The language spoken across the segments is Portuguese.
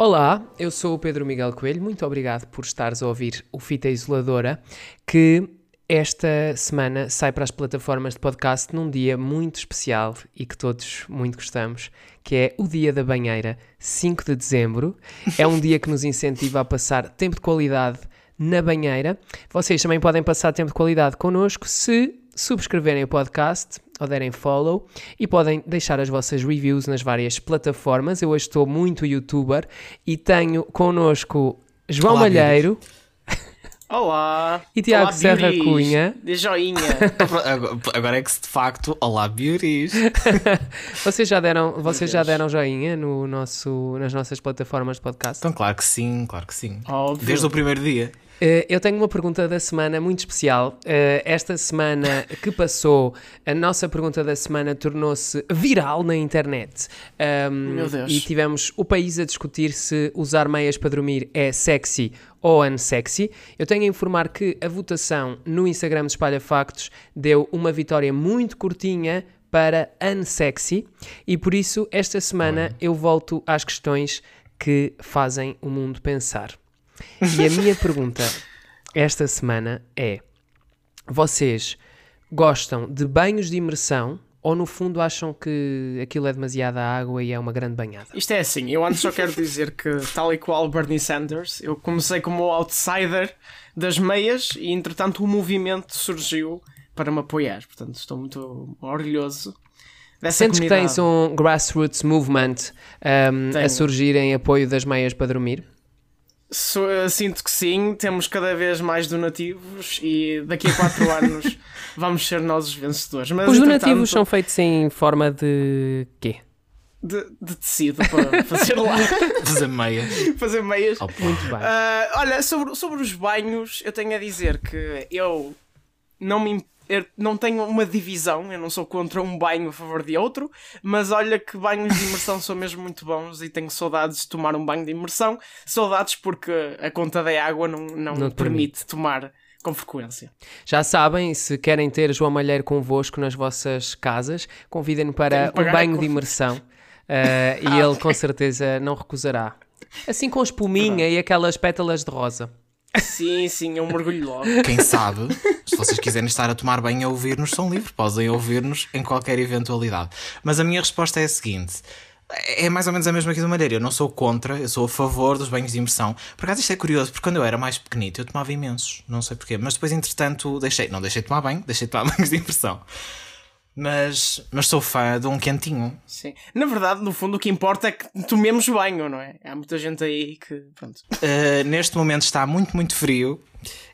Olá, eu sou o Pedro Miguel Coelho, muito obrigado por estares a ouvir o Fita Isoladora, que esta semana sai para as plataformas de podcast num dia muito especial e que todos muito gostamos, que é o Dia da Banheira, 5 de dezembro. É um dia que nos incentiva a passar tempo de qualidade na banheira. Vocês também podem passar tempo de qualidade connosco se subscreverem o podcast ou derem follow e podem deixar as vossas reviews nas várias plataformas. Eu hoje estou muito youtuber e tenho connosco João Olá, Malheiro Olá! e Tiago Olá, Serra beauties. Cunha. De joinha! Agora- Agora é que se de facto, olá beauties. Vocês já deram, vocês já deram joinha no nosso, nas nossas plataformas de podcast? Então claro que sim, claro que sim. Óbvio. Desde o primeiro dia. Eh, eu tenho uma pergunta da semana muito especial. Eh, esta semana que passou, a nossa pergunta da semana tornou-se viral na internet. Ahm, Meu Deus. E tivemos o país a discutir se usar meias para dormir é sexy ou unsexy. Eu tenho a informar que a votação no Instagram de Espalha Factos deu uma vitória muito curtinha para unsexy e por isso esta semana eu volto às questões que fazem o mundo pensar. E a minha pergunta esta semana é: vocês gostam de banhos de imersão ou no fundo acham que aquilo é demasiada água e é uma grande banhada? Isto é assim, eu antes só quero dizer que, tal e qual Bernie Sanders, eu comecei como outsider das meias e entretanto o movimento surgiu para me apoiar. Portanto, estou muito orgulhoso dessa Sentes que comunidade. tens um grassroots movement um, a surgir em apoio das meias para dormir? So- eh, sinto que sim, temos cada vez mais donativos e daqui a 4 anos vamos ser nós os vencedores. Mas, Os donativos são feitos em forma de quê? de, de tecido para fazer lá, Fazer meias. fazer meias. Opa. Muito bem. Ah, olha, sobre, sobre os banhos, eu tenho a dizer que eu não me. Eu não tenho uma divisão, eu não sou contra um banho a favor de outro, mas olha que banhos de imersão são mesmo muito bons e tenho saudades de tomar um banho de imersão. Saudades porque a conta da água não, não, Não te permite tomar com frequência. Já sabem, se querem ter João Malheiro convosco nas vossas casas, convidem-no para um banho de imersão eh, e ele com certeza não recusará. Assim com espuminha e aquelas pétalas de rosa. Sim, sim, eu mergulho logo. Quem sabe, se vocês quiserem estar a tomar banho a ouvir-nos, são livres. Podem ouvir-nos em qualquer eventualidade. Mas a minha resposta é a seguinte. É mais ou menos a mesma aqui do Malheiro. Eu não sou contra, eu sou a favor dos banhos de imersão. Por acaso isto é curioso, porque quando eu era mais pequenito eu tomava imensos, não sei porquê. Mas depois, entretanto, deixei, não deixei de tomar banho, deixei de tomar banhos de imersão. Mas, mas sou fã de um quentinho. Sim. Na verdade, no fundo, o que importa é que tomemos banho, não é? Há muita gente aí que. Pronto. Uh, neste momento está muito, muito frio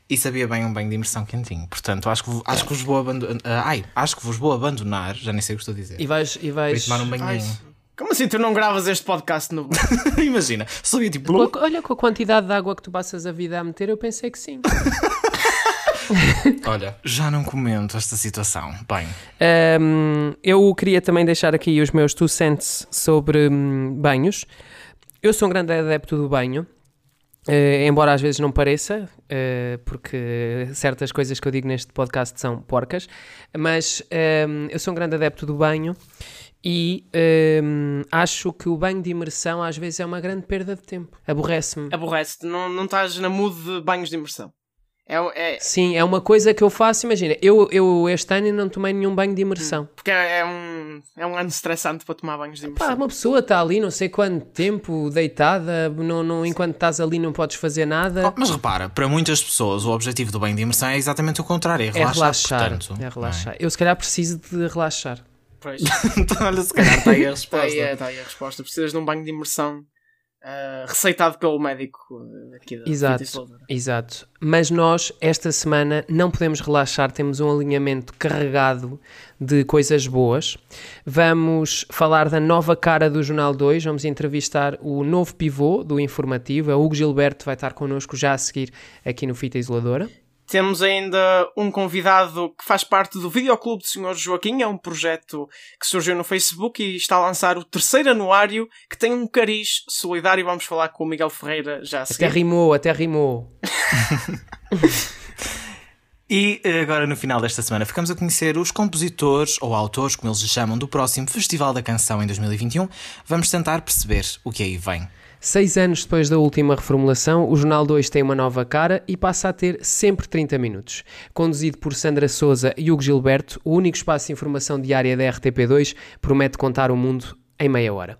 e sabia bem um banho de imersão quentinho. Portanto, acho que, acho que vos vou abandonar. ai, acho que vos vou abandonar, já nem sei o que estou a dizer. E vais. E Para vais tomar um banhinho. como assim tu não gravas este podcast no. Imagina, sabia tipo. Com a- olha, com a quantidade de água que tu passas a vida a meter, eu pensei que sim. Olha, já não comento esta situação. Bem, Um, eu queria também deixar aqui os meus two cents sobre hum, banhos. Eu sou um grande adepto do banho, eh, embora às vezes não pareça, eh, porque certas coisas que eu digo neste podcast são porcas, mas hum, eu sou um grande adepto do banho e hum, acho que o banho de imersão às vezes é uma grande perda de tempo. Aborrece-me. Aborrece-te, não, não estás na mood de banhos de imersão. É, é, Sim, é uma coisa que eu faço. Imagina, eu, eu este ano não tomei nenhum banho de imersão. porque é, é um, é um ano estressante para tomar banhos de Pá, imersão. uma pessoa está ali não sei quanto tempo deitada, não, não, enquanto estás ali não podes fazer nada. Oh, mas repara, para muitas pessoas o objetivo do banho de imersão é exatamente o contrário, é é relaxar. relaxar. portanto, é relaxar. Eu se calhar preciso de relaxar. Pois. é? Então, olha, se calhar está aí a Está resposta. aí, está aí a resposta. Precisas de um banho de imersão ah, receitado pelo médico ah, aqui da Exato. Exato. Mas nós, esta semana, não podemos relaxar, temos um alinhamento carregado de coisas boas. Vamos falar da nova cara do Jornal 2, vamos entrevistar o novo pivô do informativo, é Hugo Gilberto, vai estar connosco já a seguir aqui no Fita Isoladora. Temos ainda um convidado que faz parte do Videoclube do Sr. Joaquim, é um projeto que surgiu no Facebook e está a lançar o terceiro anuário que tem um cariz solidário. Vamos falar com o Miguel Ferreira já a Até seguir. rimou, até rimou. E eh, agora no final desta semana ficamos a conhecer os compositores ou autores, como eles se chamam, do próximo Festival da Canção em 2021. Vamos tentar perceber o que aí vem. Seis anos depois da última reformulação, o Jornal 2 tem uma nova cara e passa a ter sempre 30 minutos. Conduzido por Sandra Souza e Hugo Gilberto, o único espaço de informação diária da RTP2 promete contar o mundo em meia hora.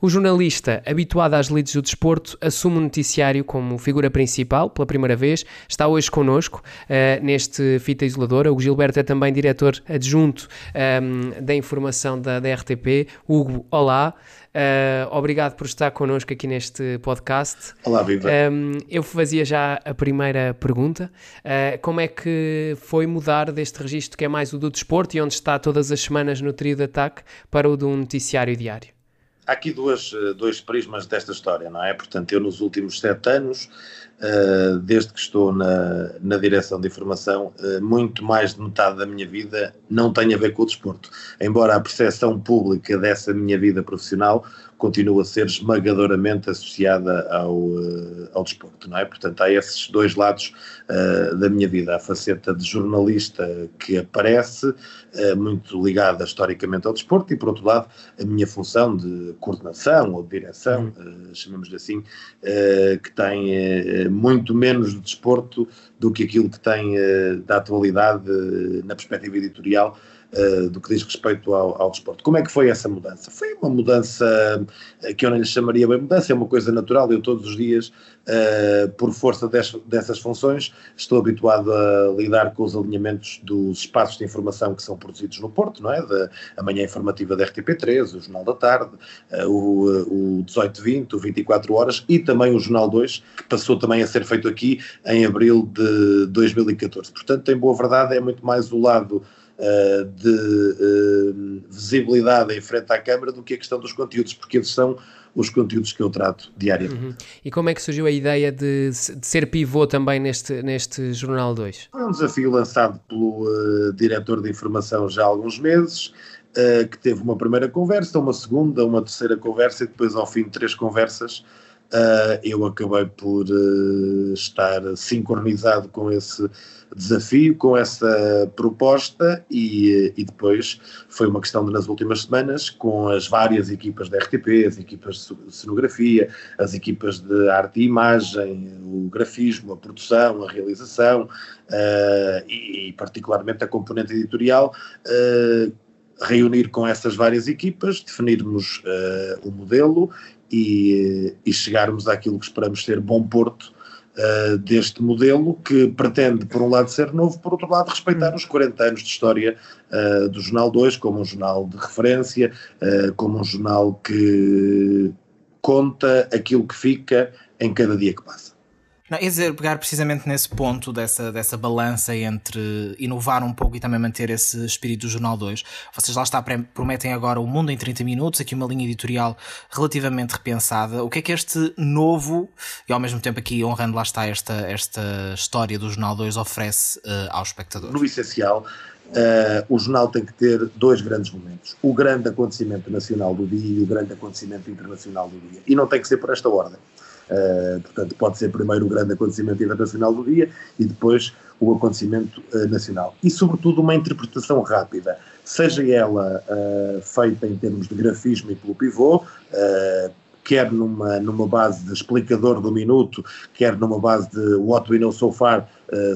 O jornalista, habituado às lides do desporto, assume o noticiário como figura principal pela primeira vez. Está hoje connosco uh, neste fita isoladora. O Gilberto é também diretor adjunto um, ehm, da informação da, da RTP. Hugo, olá. Uh, obrigado por estar connosco aqui neste podcast. Olá, Viva. Um, ehm, eu fazia já a primeira pergunta. Uh, como é que foi mudar deste registro que é mais o do desporto e onde está todas as semanas no trio de ataque para o de um noticiário diário? Há aqui duas, eh, dois prismas desta história, não é? Portanto, eu nos últimos sete anos, uh, desde que estou na, na direção de informação, uh, muito mais de metade da minha vida não tem a ver com o desporto. Embora a percepção pública dessa minha vida profissional continua a ser esmagadoramente associada ao, uh, ao desporto, não é? Portanto, há esses dois lados uh, da minha vida. A faceta de jornalista que aparece, uh, muito ligada historicamente ao desporto, e por outro lado, a minha função de coordenação ou de direção, uh, chamamos-lhe assim, que tem muito menos de desporto do que aquilo que tem da atualidade na perspectiva editorial uh, do que diz respeito ao, ao, desporto. Como é que foi essa mudança? Foi uma mudança uh, que eu não lhe chamaria bem mudança, é uma coisa natural. Eu todos os dias, uh, por força des, dessas funções, estou habituado a lidar com os alinhamentos dos espaços de informação que são produzidos no Porto, não é? Da, a manhã informativa da RTP3, o Jornal da Tarde, o, o 1820, o 24 Horas e também o Jornal 2, que passou também a ser feito aqui em abril de 2014. Portanto, em boa verdade, é muito mais o lado uh, de uh, visibilidade em frente à Câmara do que a questão dos conteúdos, porque eles são os conteúdos que eu trato diariamente. Uhum. E como é que surgiu a ideia de, de, ser pivô também neste, neste Jornal 2? Foi um desafio lançado pelo uh, diretor de informação já há alguns meses, uh, que teve uma primeira conversa, uma segunda, uma terceira conversa e depois ao fim de três conversas uh, eu acabei por estar sincronizado com esse desafio, com essa proposta e, e, depois foi uma questão de nas últimas semanas com as várias equipas da RTP, as equipas de cenografia, as equipas de arte e imagem, o grafismo, a produção, a realização uh, e, e, particularmente a componente editorial, uh, reunir com essas várias equipas, definirmos uh, o modelo e, e chegarmos àquilo que esperamos ser bom porto uh, deste modelo que pretende, por um lado, ser novo, por outro lado, respeitar hum. os 40 anos de história uh, do Jornal 2 como um jornal de referência, uh, como um jornal que conta aquilo que fica em cada dia que passa. Não, é dizer, pegar precisamente nesse ponto dessa, dessa balança entre inovar um pouco e também manter esse espírito do Jornal 2. Vocês lá está, prometem agora o mundo em 30 minutos, aqui uma linha editorial relativamente repensada. O que é que este novo, e ao mesmo tempo aqui honrando lá está esta, esta história do Jornal 2, oferece uh, ao espectador? No essencial, uh, o jornal tem que ter dois grandes momentos: o grande acontecimento nacional do dia e o grande acontecimento internacional do dia. E não tem que ser por esta ordem. Uh, portanto, pode ser primeiro o grande acontecimento internacional do dia e depois o acontecimento uh, nacional. E, sobretudo, uma interpretação rápida, seja ela uh, feita em termos de grafismo e pelo pivô, quer numa, numa base de explicador do minuto, quer numa base de what we know so far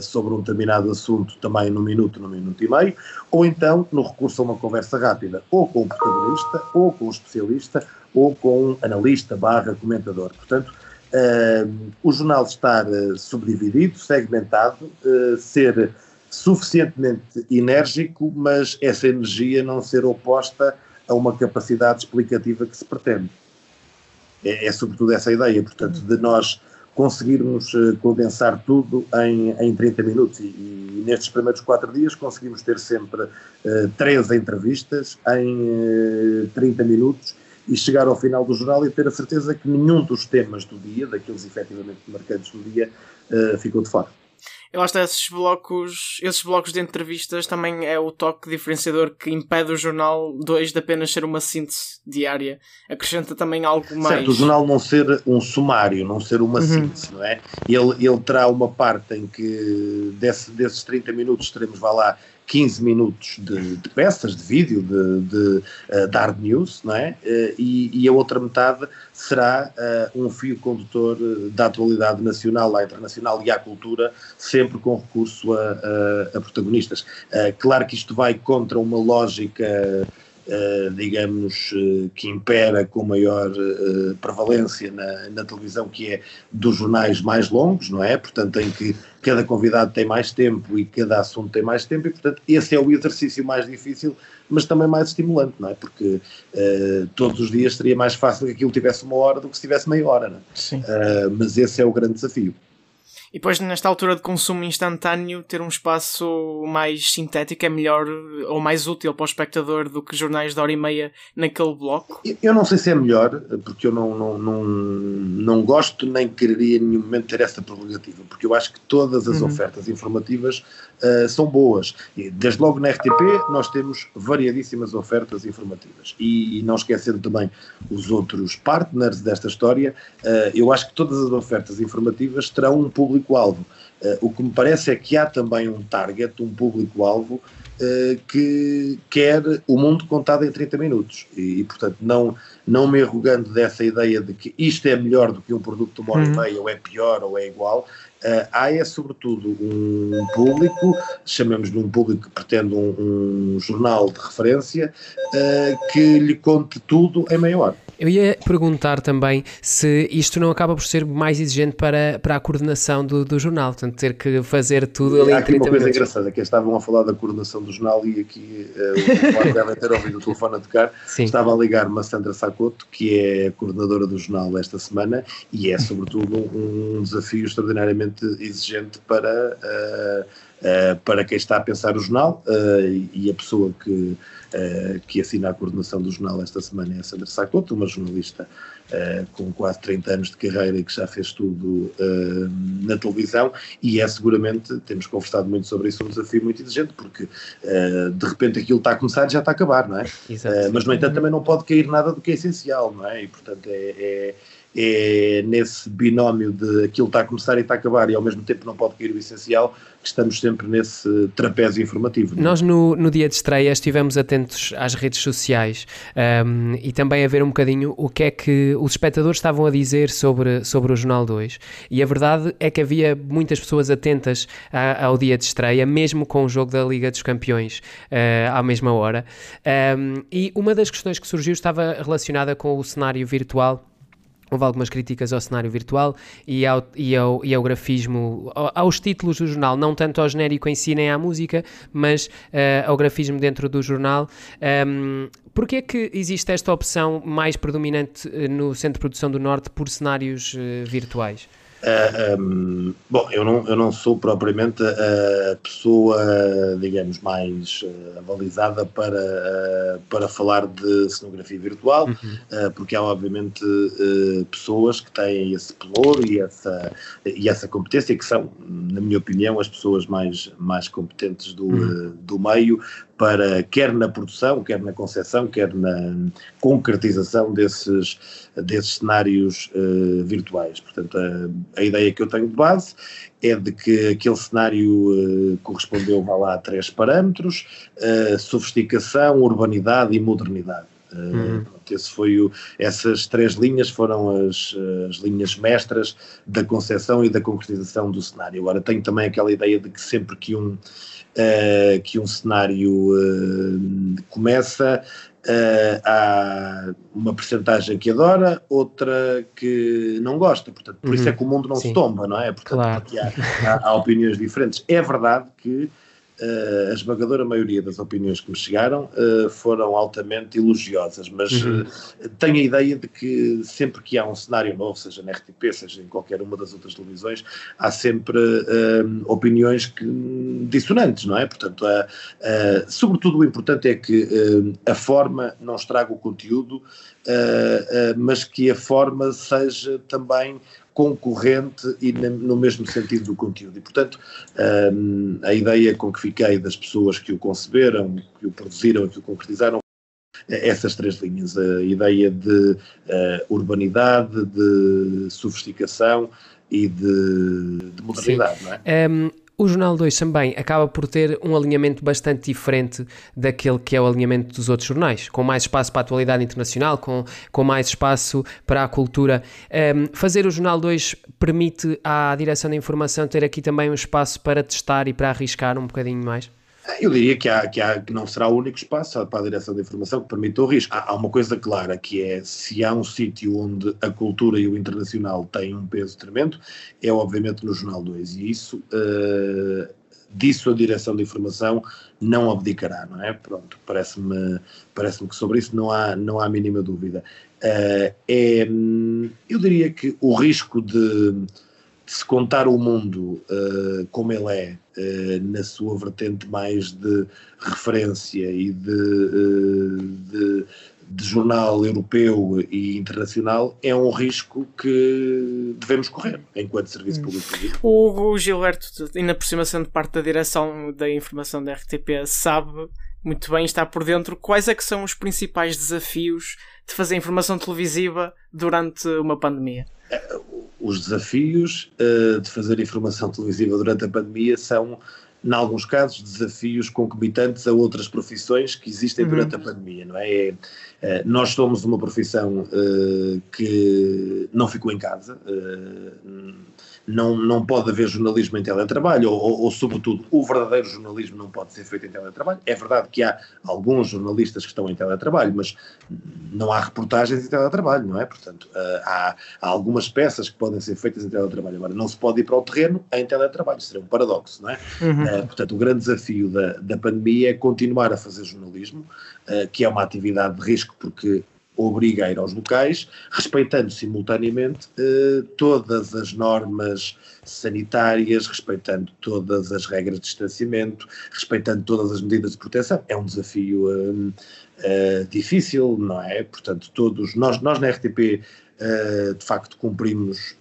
sobre um determinado assunto, também no minuto, no minuto e meio, ou então no recurso a uma conversa rápida, ou com o protagonista, ou com o especialista, ou com um analista barra comentador. Portanto, uh, o jornal estar uh, subdividido, segmentado, uh, ser suficientemente enérgico, mas essa energia não ser oposta a uma capacidade explicativa que se pretende. É, é sobretudo essa a ideia, portanto, de nós conseguirmos condensar tudo em, em 30 minutos. E, e, nestes primeiros quatro dias conseguimos ter sempre uh, três entrevistas em uh, 30 minutos e chegar ao final do jornal e ter a certeza que nenhum dos temas do dia, daqueles efetivamente marcantes do dia, uh, ficou de fora. Eu acho que esses blocos, esses blocos de entrevistas também é o toque diferenciador que impede o jornal 2 de apenas ser uma síntese diária. Acrescenta também algo mais. Certo, o jornal não ser um sumário, não ser uma uhum. síntese, não é? Ele, ele terá uma parte em que desse, desses 30 minutos teremos, vá lá, 15 minutos de, de peças, de vídeo, de, de uh, hard news, não é? Uh, e, e, a outra metade será uh, um fio condutor da atualidade nacional à internacional e à cultura, sempre com recurso a, a, a protagonistas. claro que isto vai contra uma lógica Uh, digamos, uh, que impera com maior uh, prevalência na, na, televisão, que é dos jornais mais longos, não é? Portanto, em que cada convidado tem mais tempo e cada assunto tem mais tempo, e portanto, esse é o exercício mais difícil, mas também mais estimulante, não é? Porque todos os dias seria mais fácil que aquilo tivesse uma hora do que se tivesse meia hora, não é? mas esse é o grande desafio. E depois, nesta altura de consumo instantâneo, ter um espaço mais sintético é melhor ou mais útil para o espectador do que jornais de hora e meia naquele bloco? Eu não sei se é melhor, porque eu não, não, não, não gosto nem quereria em nenhum momento ter essa prerrogativa, porque eu acho que todas as uhum. ofertas informativas uh, são boas. E, desde logo na RTP nós temos variadíssimas ofertas informativas. E, e não esquecendo também os outros partners desta história, uh, eu acho que todas as ofertas informativas terão um público-alvo. Uh, o que me parece é que há também um target, um público-alvo, que quer o mundo contado em 30 minutos. E, e, portanto, não, não me arrogando dessa ideia de que isto é melhor do que um produto de uma hora e uhum. meia, ou é pior, ou é igual, Uh, é sobretudo um público, chamemos-lhe um público que pretende um, um jornal de referência, uh, que lhe conte tudo em meia hora. Eu ia perguntar também se isto não acaba por ser mais exigente para, para a coordenação do, do jornal, portanto, ter que fazer tudo ali Há aqui uma coisa minutos. engraçada, que estavam a falar da coordenação do jornal e aqui uh, o devem ter ouvido o telefone a tocar. Sim. Estava a ligar-me a Sandra Sacoto, que é coordenadora do jornal esta semana, e é sobretudo um, desafio extraordinariamente exigente para, uh, uh, para quem está a pensar o jornal e a pessoa que uh, que assina a coordenação do jornal esta semana é a Sandra Sacoto, uma jornalista uh, com quase 30 anos de carreira e que já fez tudo uh, na televisão e é seguramente, temos conversado muito sobre isso, um desafio muito exigente, porque de repente aquilo está a começar e já está a acabar, não é? mas no entanto também não pode cair nada do que é essencial, não é? E portanto é, é é nesse binómio de aquilo está a começar e está a acabar e ao mesmo tempo não pode cair o essencial, que estamos sempre nesse trapézio informativo. Não? É? Nós no, no dia de estreia estivemos atentos às redes sociais um, e também a ver um bocadinho o que é que os espectadores estavam a dizer sobre, sobre o Jornal 2 e a verdade é que havia muitas pessoas atentas a, ao dia de estreia, mesmo com o jogo da Liga dos Campeões uh, à mesma hora um, e uma das questões que surgiu estava relacionada com o cenário virtual Houve algumas críticas ao cenário virtual e ao, e ao, e ao grafismo, aos títulos do jornal, não tanto ao genérico em si nem à música, mas uh, ao grafismo dentro do jornal. Um, Porquê é que existe esta opção mais predominante eh, no Centro de Produção do Norte por cenários uh, virtuais? Uh, ah, um, bom, eu não, eu não sou propriamente a pessoa, digamos, mais uh, avalizada para, uh, para falar de cenografia virtual, uhum. porque há obviamente pessoas que têm esse pelouro e essa, e essa competência, que são, na minha opinião, as pessoas mais, mais competentes do, uhum. do meio para, quer na produção, quer na concepção, quer na concretização desses, desses cenários uh, virtuais. Portanto, a, a, ideia que eu tenho de base é de que aquele cenário uh, correspondeu lá, a três parâmetros, uh, sofisticação, urbanidade e modernidade. Uhum. Esse foi o, essas três linhas foram as, as linhas mestras da concepção e da concretização do cenário. Agora tenho também aquela ideia de que sempre que um, uh, que um cenário uh, começa, uh, há uma percentagem que adora, outra que não gosta. Portanto, por uhum. isso é que o mundo não Sim. se tomba, não é? Portanto, claro. porque há, há, opiniões diferentes. É verdade que a esmagadora maioria das opiniões que me chegaram uh, foram altamente elogiosas, mas uhum. uh, tenho a ideia de que sempre que há um cenário novo, seja na RTP, seja em qualquer uma das outras televisões, há sempre opiniões que, dissonantes, não é? Portanto, sobretudo o importante é que a forma não estraga o conteúdo, mas que a forma seja também concorrente e no mesmo sentido do conteúdo. E, portanto, um, a ideia com que fiquei das pessoas que o conceberam, que o produziram e que o concretizaram, é essas três linhas, a ideia de uh, urbanidade, de sofisticação e de, de modernidade, Sim. não é? Um O Jornal 2 também acaba por ter um alinhamento bastante diferente daquele que é o alinhamento dos outros jornais, com mais espaço para a atualidade internacional, com, com mais espaço para a cultura. Um, fazer o Jornal 2 permite à direção da informação ter aqui também um espaço para testar e para arriscar um bocadinho mais? Eu diria que, há, que, há, que não será o único espaço para a direção da informação que permita o risco. Há, há uma coisa clara, que é se há um sítio onde a cultura e o internacional têm um peso tremendo, é obviamente no Jornal 2. E isso, uh, disso a direção da informação não abdicará, não é? Pronto, parece-me parece que sobre isso não há, não há mínima dúvida. Uh, é, eu diria que o risco de se contar o mundo uh, como ele é, uh, na sua vertente mais de referência e de, uh, de, de, jornal europeu e internacional, é um risco que devemos correr enquanto serviço público. O Hugo Gilberto, ainda por cima sendo parte da direção da informação da RTP, sabe muito bem, está por dentro, quais é que são os principais desafios de fazer informação televisiva durante uma pandemia? Os desafios uh, de fazer informação televisiva durante a pandemia são, em alguns casos, desafios concomitantes a outras profissões que existem uhum. durante a pandemia, não é? é uh, nós somos uma profissão uh, que não ficou em casa não, não pode haver jornalismo em teletrabalho, ou, ou, ou, sobretudo, o verdadeiro jornalismo não pode ser feito em teletrabalho. É verdade que há alguns jornalistas que estão em teletrabalho, mas não há reportagens em teletrabalho, não é? Portanto, uh, há, há, algumas peças que podem ser feitas em teletrabalho. Agora, não se pode ir para o terreno em teletrabalho, seria um paradoxo, não é? Uhum. Uh, portanto, o grande desafio da, da pandemia é continuar a fazer jornalismo, uh, que é uma atividade de risco, porque obriga a ir aos locais, respeitando simultaneamente eh, todas as normas sanitárias, respeitando todas as regras de distanciamento, respeitando todas as medidas de proteção. É um desafio eh, eh, difícil, não é? Portanto, todos nós, nós na RTP de facto cumprimos,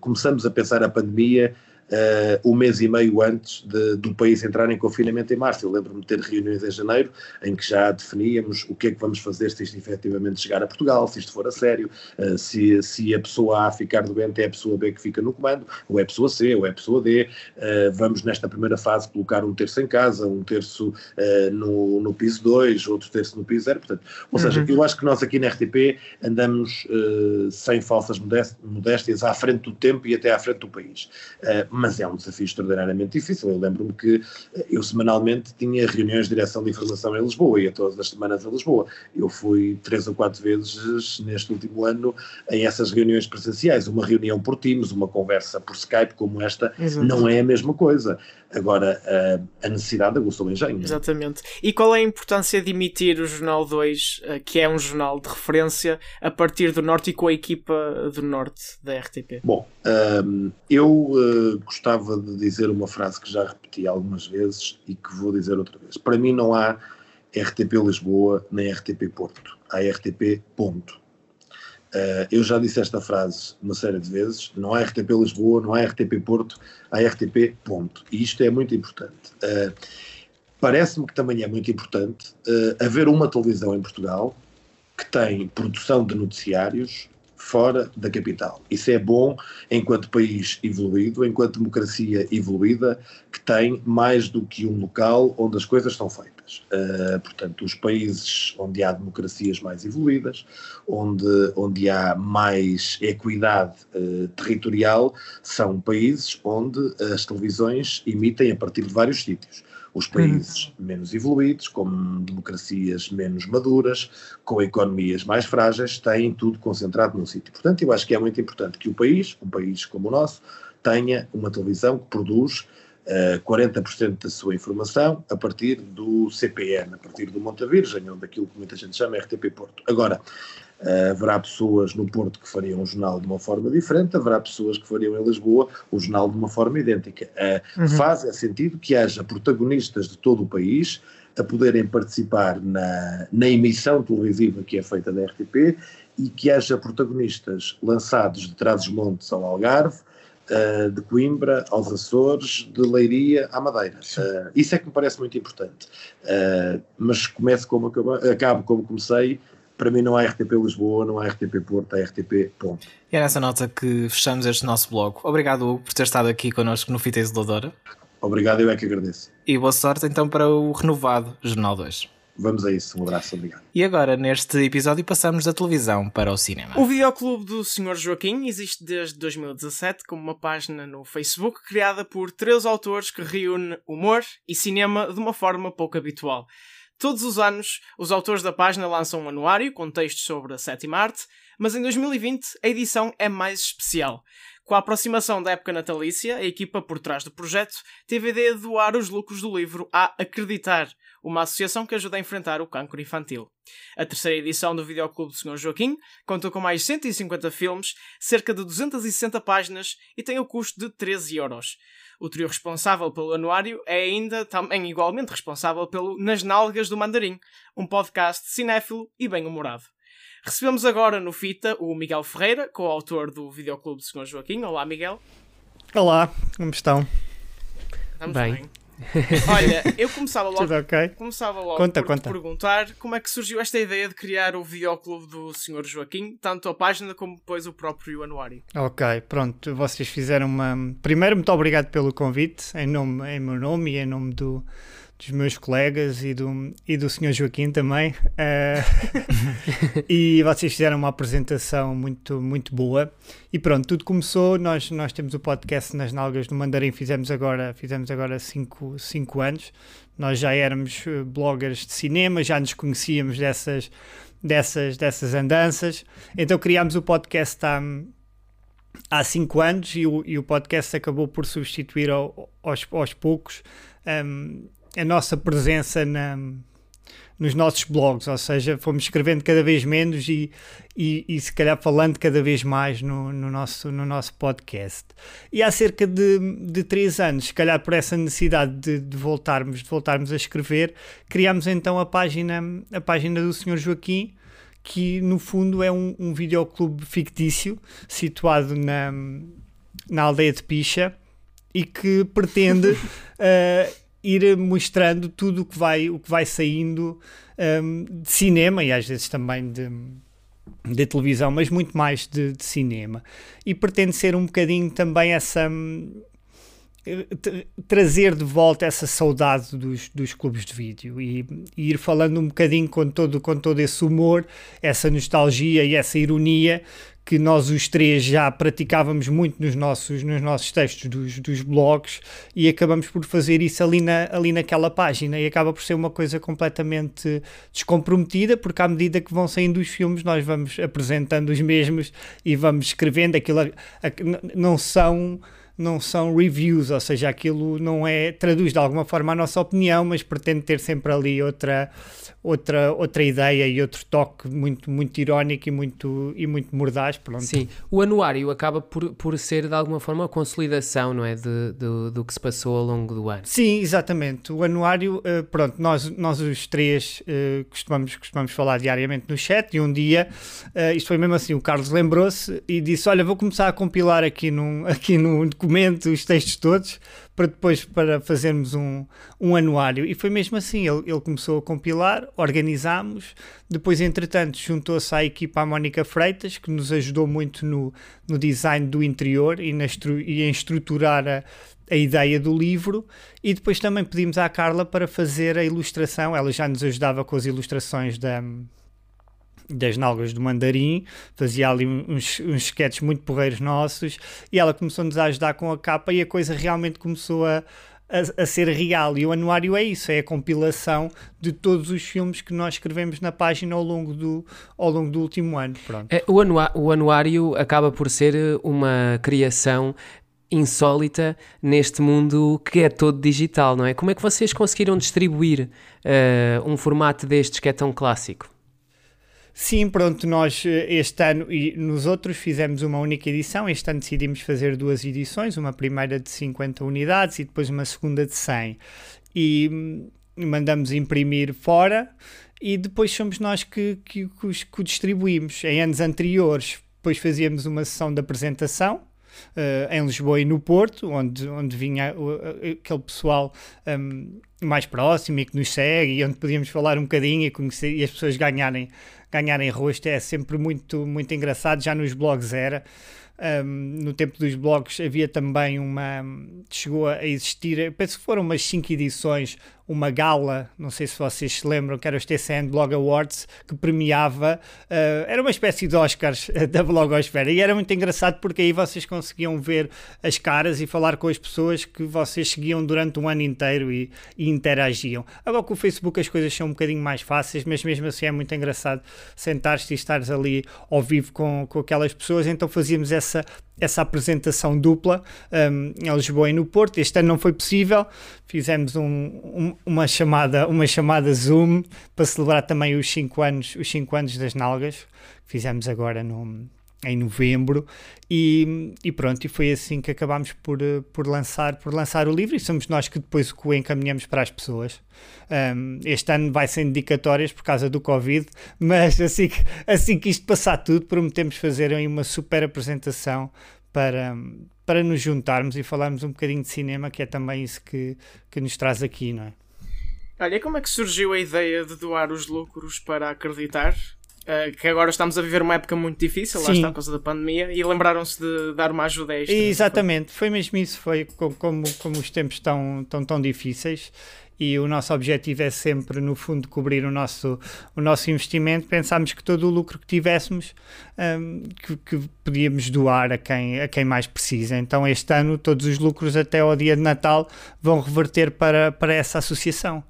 começamos a pensar a pandemia uh, um mês e meio antes de, do país entrar em confinamento em março. Eu lembro-me de ter reuniões em janeiro em que já definíamos o que é que vamos fazer se isto efetivamente chegar a Portugal, se isto for a sério, uh, se, se a pessoa A ficar doente é a pessoa B que fica no comando, ou é a pessoa C, ou é a pessoa D. Uh, vamos nesta primeira fase colocar um terço em casa, um terço no, no piso 2, outro terço no piso 0. Portanto, ou uhum. seja, eu acho que nós aqui na RTP andamos sem falsas modéstias à frente do tempo e até à frente do país mas é um desafio extraordinariamente difícil. Eu lembro-me que eh, eu semanalmente tinha reuniões de direção de informação em Lisboa, ia todas as semanas a Lisboa. Eu fui três ou quatro vezes neste último ano em essas reuniões presenciais. Uma reunião por Teams, uma conversa por Skype como esta, Exato. não é a mesma coisa. Agora, a, a necessidade aguçou o engenho. Exatamente. E qual é a importância de emitir o Jornal 2, eh, que é um jornal de referência, a partir do Norte e com a equipa do Norte da RTP? Bom, um, eu uh, gostava de dizer uma frase que já repeti algumas vezes e que vou dizer outra vez. Para mim não há RTP Lisboa nem RTP Porto. Há RTP ponto. Uh, eu já disse esta frase uma série de vezes: não há RTP Lisboa, não há RTP Porto, há RTP, ponto. E isto é muito importante. Uh, Parece-me que também é muito importante uh, haver uma televisão em Portugal que tem produção de noticiários fora da capital. Isso é bom enquanto país evoluído, enquanto democracia evoluída, que tem mais do que um local onde as coisas são feitas. Uh, portanto, os países onde há democracias mais evoluídas, onde, onde há mais equidade uh, territorial, são países onde as televisões emitem a partir de vários sítios os países uhum. menos evoluídos, com democracias menos maduras, com economias mais frágeis, têm tudo concentrado num sítio. Portanto, eu acho que é muito importante que o país, um país como o nosso, tenha uma televisão que produz uh, eh, 40% da sua informação a partir do CPN, a partir do Monte Virgem, ou daquilo que muita gente chama RTP Porto. Agora, Uh, haverá pessoas no Porto que fariam o jornal de uma forma diferente, haverá pessoas que fariam em Lisboa o jornal de uma forma idêntica. Uh, uhum. Faz é sentido que haja protagonistas de todo o país a poderem participar na, na emissão televisiva que é feita da RTP e que haja protagonistas lançados de Trás-os-Montes ao Algarve, uh, de Coimbra aos Açores, de Leiria à Madeira. isso é que me parece muito importante. mas começo como acabo, acabo como comecei, para mim não há RTP Lisboa, não há RTP Porto, há RTP ponto. E é nessa nota que fechamos este nosso blog. Obrigado, Hugo, por ter estado aqui connosco no Fita Isoladora. Obrigado, eu é que agradeço. E boa sorte então para o renovado Jornal 2. Vamos a isso, um abraço, obrigado. E agora, neste episódio, passamos da televisão para o cinema. O Videoclube do Sr. Joaquim existe desde 2017 como uma página no Facebook criada por três autores que reúne humor e cinema de uma forma pouco habitual. Todos os anos, os autores da página lançam um anuário com textos sobre a sétima arte, mas em 2020 a edição é mais especial. Com a aproximação da época natalícia, a equipa por trás do projeto teve a ideia de doar os lucros do livro a Acreditar, uma associação que ajuda a enfrentar o cancro infantil. A terceira edição do Videoclube do Sr. Joaquim conta com mais 150 filmes, cerca de 260 páginas e tem o custo de 13 euros. O trio responsável pelo anuário é ainda também igualmente responsável pelo Nas Nalgas do Mandarim, um podcast cinéfilo e bem-humorado. Recebemos agora no Fita o Miguel Ferreira, co-autor do Videoclube do Sr. Joaquim. Olá, Miguel. Olá, como estão? Estamos Bem. bem. Olha, eu começava logo, Tudo ok? começava logo Conta, por conta. te perguntar como é que surgiu esta ideia de criar o Videoclube do Sr. Joaquim, tanto a página como depois o próprio anuário. Ok, pronto, vocês fizeram uma. Primeiro, muito obrigado pelo convite, em, nome, em meu nome e em nome do, dos meus colegas e do, e do Sr. Joaquim também. Eh, e vocês fizeram uma apresentação muito, muito boa. E pronto, tudo começou. Nós, nós temos o podcast nas Nalgas do Mandarim, fizemos agora, fizemos agora cinco, cinco anos. Nós já éramos eh, bloggers de cinema, já nos conhecíamos dessas, dessas, dessas andanças. Então criámos o podcast há, há cinco anos e o, e o podcast acabou por substituir ao- aos, aos poucos hum, a nossa presença na, nos nossos blogs, ou seja, fomos escrevendo cada vez menos e, e, e se calhar falando cada vez mais no, no, nosso, no nosso podcast. E há cerca de, de três anos, se calhar por essa necessidade de, de voltarmos, de voltarmos a escrever, criámos então a página, a página do Sr. Joaquim, que no fundo é um, um videoclube fictício situado na, na aldeia de Picha e que pretende eh, ir mostrando tudo o que vai, o que vai saindo ehm, de cinema e às vezes também de, de televisão, mas muito mais de, de cinema. E pretende ser um bocadinho também essa. Tra- trazer de volta essa saudade dos, dos clubes de vídeo e, e ir falando um bocadinho com todo, com todo esse humor, essa nostalgia e essa ironia que nós os três já praticávamos muito nos nossos, nos nossos textos dos, dos blogs e acabamos por fazer isso ali, na, ali naquela página e acaba por ser uma coisa completamente descomprometida porque à medida que vão saindo os filmes nós vamos apresentando os mesmos e vamos escrevendo aquilo a- não são não são reviews, ou seja, aquilo não é traduz de alguma forma a nossa opinião, mas pretende ter sempre ali outra outra outra ideia e outro toque muito muito irónico e muito e muito mordaz, pronto. Sim, o anuário acaba por, por ser de alguma forma a consolidação, não é? De, do, do que se passou ao longo do ano. Sim, exatamente. O anuário, eh, pronto, nós, nós os três eh, costumamos, costumamos falar diariamente no chat e um dia, eh, isto foi mesmo assim, o Carlos lembrou-se e disse, olha, vou começar a compilar aqui num, aqui num os textos todos para depois para fazermos um, um anuário. E foi mesmo assim, ele, ele começou a compilar, organizámos, depois entretanto juntou-se à equipa a Mónica Freitas, que nos ajudou muito no, no design do interior e, na e em estruturar a, a ideia do livro e depois também pedimos à Carla para fazer a ilustração. Ela já nos ajudava com as ilustrações da, das nalgas do mandarim, fazia ali uns, uns sketches muito porreiros nossos e ela começou-nos a ajudar com a capa e a coisa realmente começou a, a, a ser real. E o anuário é isso, é a compilação de todos os filmes que nós escrevemos na página ao longo do, ao longo do último ano. Pronto. Eh, O, anua- o anuário acaba por ser uma criação insólita neste mundo que é todo digital, não é? Como é que vocês conseguiram distribuir eh, um formato destes que é tão clássico? Sim, pronto, nós eh, este ano e nos outros fizemos uma única edição. Este ano decidimos fazer duas edições, uma primeira de 50 unidades e depois uma segunda de 100. E hum, mandamos imprimir fora e depois somos nós que, que, que os que o distribuímos. Em anos anteriores, depois fazíamos uma sessão de apresentação. Eh, em Lisboa e no Porto, onde, onde vinha o- aquele pessoal hum, mais próximo e que nos segue e onde podíamos falar um bocadinho e, conhecer, e as pessoas ganharem, ganharem rosto é sempre muito, muito engraçado. Já nos blogs era. Um, no tempo dos blogs havia também uma. Chegou a existir, penso que foram umas 5 edições, uma gala, não sei se vocês se lembram, que era os TCN Blog Awards, que premiava, uh, era uma espécie de Oscars da blogosfera, e era muito engraçado porque aí vocês conseguiam ver as caras e falar com as pessoas que vocês seguiam durante um ano inteiro e, e interagiam. Agora com o Facebook as coisas são um bocadinho mais fáceis, mas mesmo assim é muito engraçado sentar-te e estares ali ao vivo com, com aquelas pessoas, então fazíamos essa essa apresentação dupla um, em Lisboa e no Porto. Este ano não foi possível, fizemos um, um, uma, chamada, uma chamada Zoom para celebrar também os 5 anos, os cinco anos das Nalgas, fizemos agora no, em novembro e, e, pronto, e foi assim que acabámos por, por, lançar, por lançar o livro e somos nós que depois o encaminhamos para as pessoas. Um, este ano vai ser dedicatórias por causa do Covid, mas assim que, assim que isto passar tudo, prometemos fazer aí uma super apresentação para, para nos juntarmos e falarmos um bocadinho de cinema, que é também isso que, que nos traz aqui, não é? Olha, como é que surgiu a ideia de doar os lucros para acreditar? Uh, que agora estamos a viver uma época muito difícil, Sim. lá está por causa da pandemia, e lembraram-se de dar uma ajuda extra. Exatamente, foi? foi mesmo isso, foi como, como, como os tempos estão tão, tão difíceis e o nosso objetivo é sempre, no fundo, cobrir o nosso, o nosso investimento. Pensámos que todo o lucro que tivéssemos um, que, que, podíamos doar a quem, a quem mais precisa. Então, este ano, todos os lucros até ao dia de Natal vão reverter para, para essa associação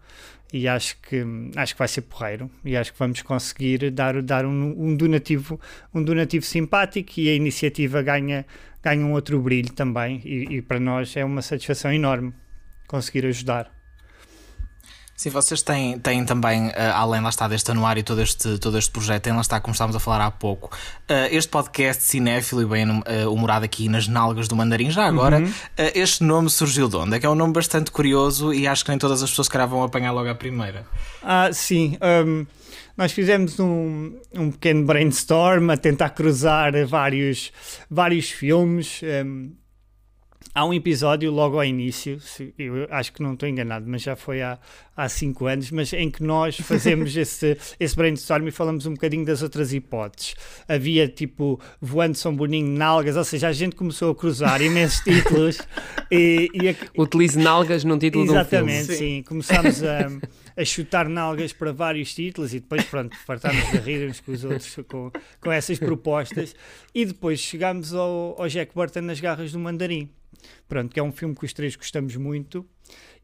e acho que acho que vai ser porreiro. E acho que vamos conseguir dar dar um, um, donativo um donativo simpático e a iniciativa ganha ganha um outro brilho também. E, e para nós é uma satisfação enorme conseguir ajudar Sim, vocês têm, têm também, uh, além lá está deste anuário todo este, todo este projeto, tem lá está, como estávamos a falar há pouco, uh, este podcast cinéfilo e bem uh, humorado aqui nas nalgas do Mandarim. Já agora, uhum. este nome surgiu de onde? É que é um nome bastante curioso e acho que nem todas as pessoas que vão apanhar logo à primeira. Ah, sim. Um, nós fizemos um, um pequeno brainstorm a tentar cruzar vários, vários filmes. Um, Há um episódio logo ao início, eu acho que não estou enganado, mas já foi há, há cinco anos, mas em que nós fazemos esse, esse brainstorm e falamos um bocadinho das outras hipóteses. Havia tipo voando São Boninho, nalgas, ou seja, a gente começou a cruzar imensos títulos. e, e a... Utilize nalgas num título Exatamente, de um filme. sim. Começámos a, a chutar nalgas para vários títulos e depois, pronto, fartámos de rir uns com os outros com, com essas propostas. E depois chegámos ao, ao Jack Burton nas garras do Mandarim Pronto, que é um filme que os três gostamos muito.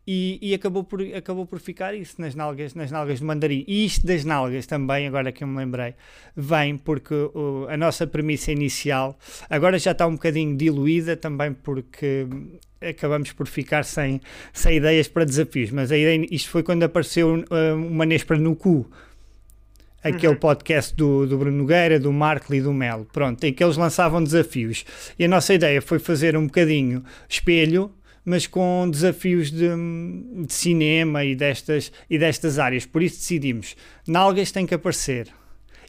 E, e, acabou, por, acabou por ficar isso nas nalgas, nas nalgas do mandarim. E isto das nalgas também, agora que eu me lembrei, vem porque o, a nossa premissa inicial agora já está um bocadinho diluída também porque acabamos por ficar sem, sem ideias para desafios. Mas a ideia, isto foi quando apareceu uh, uma Nespra no cu aquele uhum. podcast do, do Bruno Nogueira, do Marco e do Melo, pronto, em que eles lançavam desafios. E a nossa ideia foi fazer um bocadinho espelho, mas com desafios de, de cinema e destas, e destas áreas. Por isso decidimos, Nalgas tem que aparecer.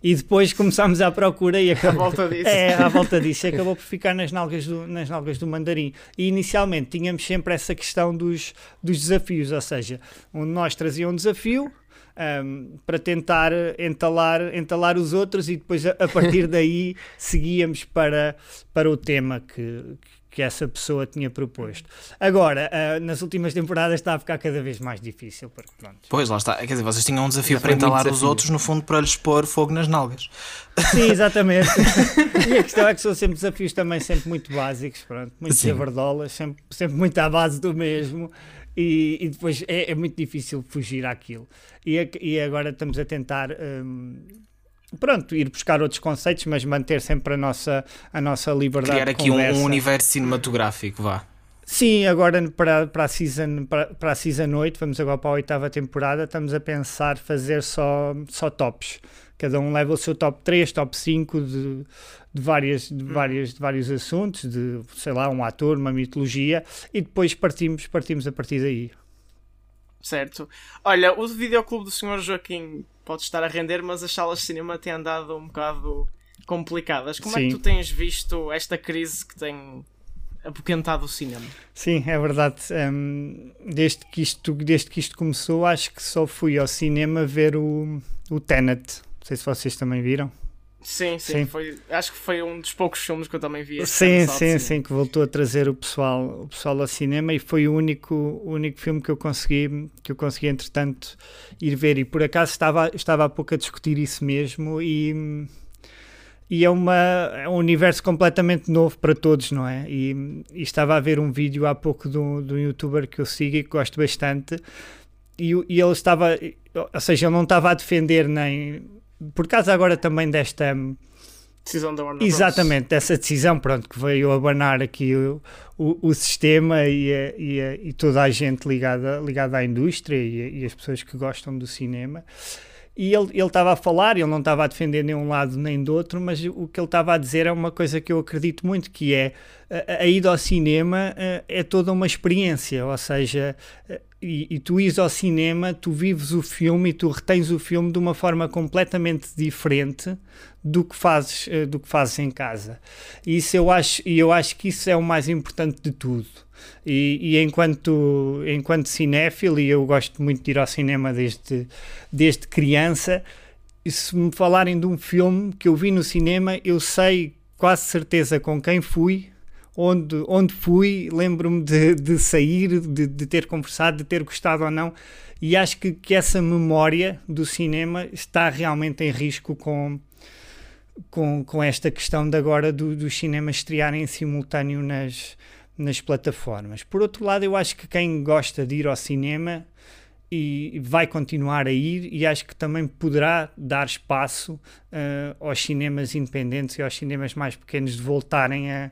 E depois começámos à procura e acabou. À volta disso. É, à volta disso. Acabou por ficar nas nalgas, do, nas nalgas do mandarim. E inicialmente tínhamos sempre essa questão dos, dos desafios, ou seja, onde nós trazia um desafio, um, para tentar entalar, entalar os outros e depois a, a partir daí seguíamos para, para o tema que, que essa pessoa tinha proposto. Agora, uh, nas últimas temporadas está a ficar cada vez mais difícil. Porque, pronto. Pois, lá está. Quer dizer, vocês tinham um desafio Já para entalar desafio. os outros, no fundo, para lhes pôr fogo nas nalgas. Sim, exatamente. e a questão é que são sempre desafios também sempre muito básicos, pronto, muito javardolas, sempre, sempre muito à base do mesmo e, e depois é, é, muito difícil fugir àquilo. E, e agora estamos a tentar. Um, pronto, ir buscar outros conceitos, mas manter sempre a nossa, a nossa liberdade. Criar aqui um, um, universo cinematográfico, vá. Sim, agora para, para, a season, para, para a season 8, vamos agora para a oitava temporada, estamos a pensar fazer só, só tops. Cada um leva o seu top 3, top 5 de, de, várias, de, hum. várias, de vários assuntos, de, sei lá, um ator, uma mitologia, e depois partimos, partimos a partir daí. Certo. Olha, o videoclube do Sr. Joaquim pode estar a render, mas as salas de cinema têm andado um bocado complicadas. Como Sim. é que tu tens visto esta crise que tem apoquentado o cinema. Sim, é verdade. Um, desde, que isto, desde que isto começou, acho que só fui ao cinema ver o, o Tenet. Não sei se vocês também viram. Sim, sim, sim. Foi, acho que foi um dos poucos filmes que eu também vi. Sim, sim, sim, que voltou a trazer o pessoal, o pessoal ao cinema e foi o único, o único filme que eu consegui, que eu consegui entretanto ir ver. E por acaso estava, estava há pouco a discutir isso mesmo e, e é, uma, é um universo completamente novo para todos, não é? E, e estava a ver um vídeo há pouco de um, de um youtuber que eu sigo e que gosto bastante e, e ele estava, ou seja, ele não estava a defender nem por causa agora também desta decisão da Warner Exatamente, dessa decisão, pronto, que veio abanar aqui o, o, o sistema e, a, e, a, e, toda a gente ligada, ligada à indústria e, e, as pessoas que gostam do cinema. E ele estava a falar, ele não estava a defender nenhum lado nem do outro, mas o que ele estava a dizer é uma coisa que eu acredito muito, que é a, a ida ao cinema eh, é toda uma experiência, ou seja, eh, e, e, tu ires ao cinema, tu vives o filme e tu retens o filme de uma forma completamente diferente do que fazes, eh, do que fazes em casa. E isso eu acho, e eu acho que isso é o mais importante de tudo. E, e, enquanto, enquanto cinéfilo, e eu gosto muito de ir ao cinema desde, desde criança, se me falarem de um filme que eu vi no cinema, eu sei quase certeza com quem fui, onde, onde fui, lembro-me de, de sair, de, de ter conversado, de ter gostado ou não, e acho que, que essa memória do cinema está realmente em risco com, com, com esta questão de agora do, dos cinemas estrearem em simultâneo nas, nas plataformas. Por outro lado, eu acho que quem gosta de ir ao cinema e vai continuar a ir e acho que também poderá dar espaço uh, aos cinemas independentes e aos cinemas mais pequenos de voltarem a,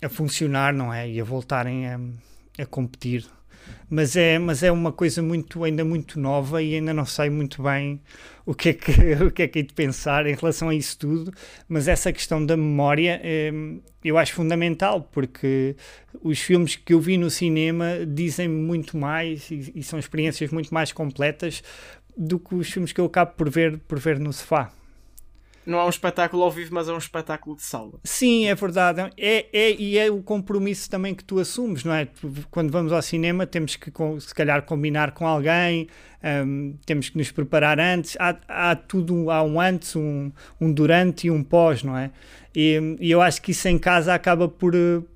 a funcionar, não é? E a voltarem a, a competir. Mas é, mas é uma coisa muito, ainda muito nova e ainda não sei muito bem o que é que, o que, é que é de pensar em relação a isso tudo. Mas essa questão da memória é, eu acho fundamental, porque os filmes que eu vi no cinema dizem muito mais e, e são experiências muito mais completas do que os filmes que eu acabo por ver, por ver no sofá não é um espetáculo ao vivo, mas é um espetáculo de sala. Sim, é verdade. É, é, e é o compromisso também que tu assumes, não é? Quando vamos ao cinema, temos que, se calhar, combinar com alguém, um, temos que nos preparar antes. Há, há tudo, há um antes, um, um durante e um pós, não é? E, e eu acho que isso em casa acaba por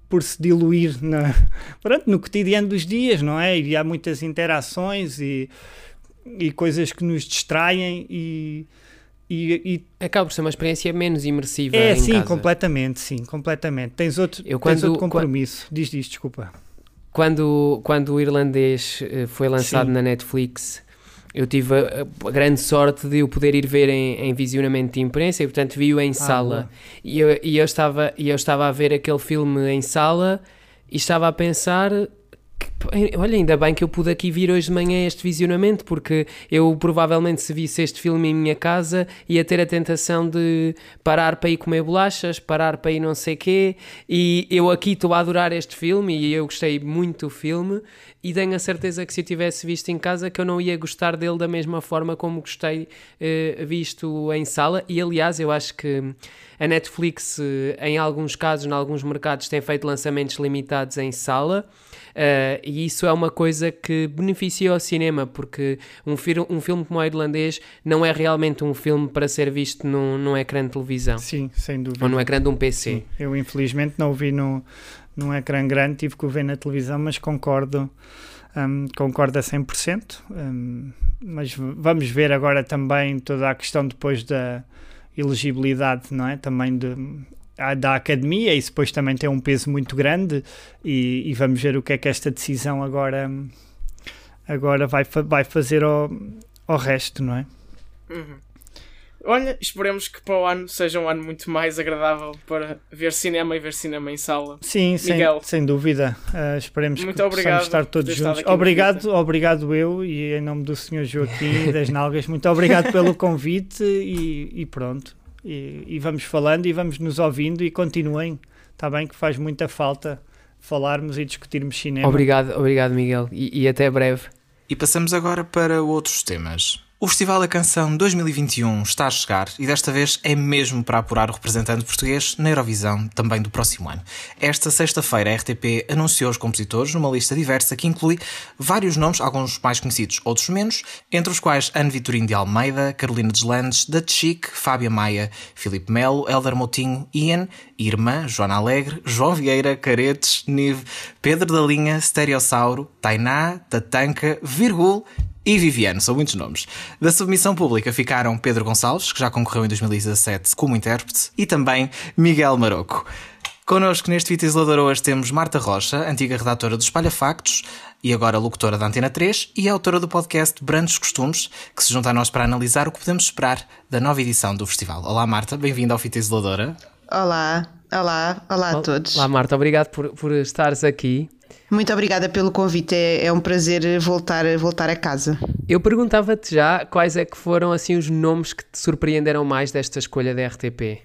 por se diluir na, pronto, no cotidiano dos dias, não é? E há muitas interações e, e coisas que nos distraem e, e, e, acaba por ser uma experiência menos imersiva. É, sim, casa. completamente, sim, completamente. Tens outro, eu, quando, tens outro compromisso. Quando, diz, diz, desculpa. Quando, quando o irlandês eh, foi lançado sim. na Netflix, eu tive a, a, grande sorte de o poder ir ver em, em visionamento de imprensa e, portanto, vi-o em ah, sala. E eu, e, eu estava, e eu estava a ver aquele filme em sala e estava a pensar Olha, ainda bem que eu pude aqui vir hoje de manhã este visionamento, porque eu provavelmente se visse este filme em minha casa ia ter a tentação de parar para ir comer bolachas, parar para ir não sei quê, e eu aqui estou a adorar este filme e eu gostei muito do filme e tenho a certeza que se eu tivesse visto em casa que eu não ia gostar dele da mesma forma como gostei uh, visto em sala e aliás eu acho que a Netflix uh, em alguns casos, em alguns mercados tem feito lançamentos limitados em sala Uh, e isso é uma coisa que beneficia o cinema, porque um, um filme como o irlandês não é realmente um filme para ser visto num, num ecrã de televisão. Sim, sem dúvida. Ou no ecrã de um PC. Sim. Eu, infelizmente, não o vi no, num ecrã grande, tive que o ver na televisão, mas concordo. Um, concordo a 100%, um, mas vamos ver agora também toda a questão depois da elegibilidade, não é? Também de, da academia, isso depois também tem um peso muito grande e, e, vamos ver o que é que esta decisão agora, agora vai, vai fazer ao, ao resto, não é? Uhum. Olha, esperemos que para o ano seja um ano muito mais agradável para ver cinema e ver cinema em sala. Sim, Miguel. Sem, sem dúvida. Uh, esperemos muito que possamos estar todos juntos. Obrigado, obrigado eu e em nome do Sr. Joaquim das Nalgas, muito obrigado pelo convite e, e pronto. E, e, vamos falando e vamos nos ouvindo e continuem, está bem? Que faz muita falta falarmos e discutirmos cinema. Obrigado, obrigado Miguel, e, e até breve. E passamos agora para outros temas. O Festival da Canção 2021 está a chegar e desta vez é mesmo para apurar o representante português na Eurovisão também do próximo ano. Esta sexta-feira a RTP anunciou os compositores numa lista diversa que inclui vários nomes, alguns mais conhecidos, outros menos, entre os quais Anne Vitorino de Almeida, Carolina Deslandes, Da Chic, Fábia Maia, Filipe Melo, Helder Moutinho, Ian, Irmã, Joana Alegre, João Vieira, Caretes, Nive, Pedro da Linha, Stereossauro, Tainá, Tatanka, Virgul e Viviane, são muitos nomes. Da submissão pública ficaram Pedro Gonçalves, que já concorreu em 2017 como intérprete, e também Miguel Maroco. Connosco neste Fita Isolador hoje temos Marta Rocha, antiga redatora do Espalha Factos e agora locutora da Antena 3 e autora do podcast Brandos Costumes, que se junta a nós para analisar o que podemos esperar da nova edição do festival. Olá Marta, bem-vinda ao Fita Isoladora. Olá, olá, olá a todos. Olá Marta, obrigado por, por estares aqui. Muito obrigada pelo convite, é, é, um prazer voltar, voltar a casa. Eu perguntava-te já quais é que foram assim os nomes que te surpreenderam mais desta escolha da RTP.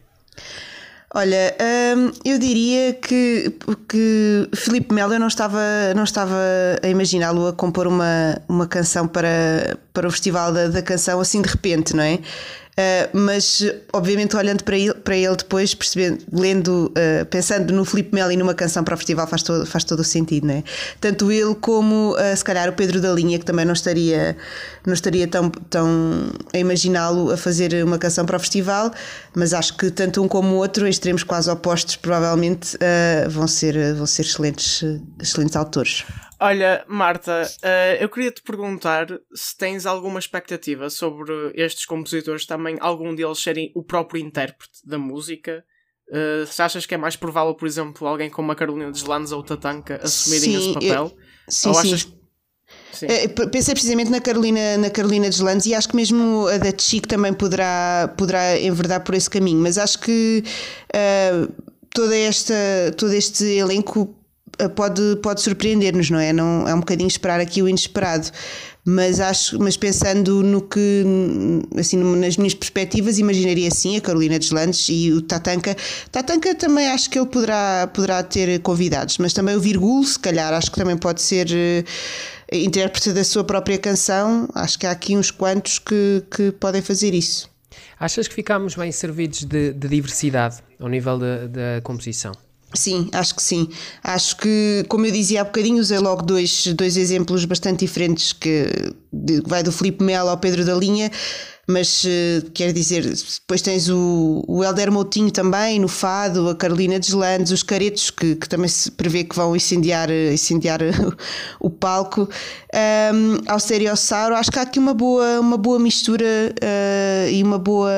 Olha, hum, eu diria que, que Filipe Melo eu não estava, não estava a imaginá-lo a compor uma, uma canção para, para o Festival da, da Canção assim de repente, não é? Uh, mas obviamente olhando para ele, para ele depois, percebendo, lendo, uh, pensando no Filipe Melo e numa canção para o festival faz todo, faz todo o sentido, não é? Tanto ele como uh, se calhar o Pedro da Linha, que também não estaria, não estaria tão, tão a imaginá-lo a fazer uma canção para o festival, mas acho que tanto um como o outro, em extremos quase opostos, provavelmente vão, ser, vão ser excelentes, excelentes autores. Olha, Marta, uh, eu queria te perguntar se tens alguma expectativa sobre estes compositores também, algum deles serem o próprio intérprete da música. Uh, se achas que é mais provável, por exemplo, alguém como a Carolina Deslandes ou o Tatanka assumirem sim, esse papel? Eu, sim, ou achas sim. Sim. Uh, pensei precisamente na Carolina, na Carolina Deslandes e acho que mesmo a da Chic também poderá, poderá enverdar por esse caminho, mas acho que uh, toda esta, todo este elenco eh, pode, pode surpreender-nos, não é? Não, é um bocadinho esperar aqui o inesperado. Mas acho, mas pensando no que, assim, nas minhas perspectivas, imaginaria sim a Carolina Deslandes e o Tatanka. Tatanka também acho que ele poderá, poderá ter convidados, mas também o Virgul, se calhar, acho que também pode ser uh, intérprete da sua própria canção. Acho que há aqui uns quantos que, que podem fazer isso. Achas que ficámos bem servidos de, de diversidade ao nível da composição? Sim, acho que sim. Acho que, como eu dizia há bocadinho, usei logo dois, dois exemplos bastante diferentes que de, vai do Filipe Melo ao Pedro da Linha, mas uh, quer dizer, depois tens o, o Helder Moutinho também no Fado, a Carolina Deslandes, os Caretos, que, que também se prevê que vão incendiar, incendiar o palco, um, ao Stereossauro. Acho que há aqui uma boa, uma boa mistura uh, e uma boa,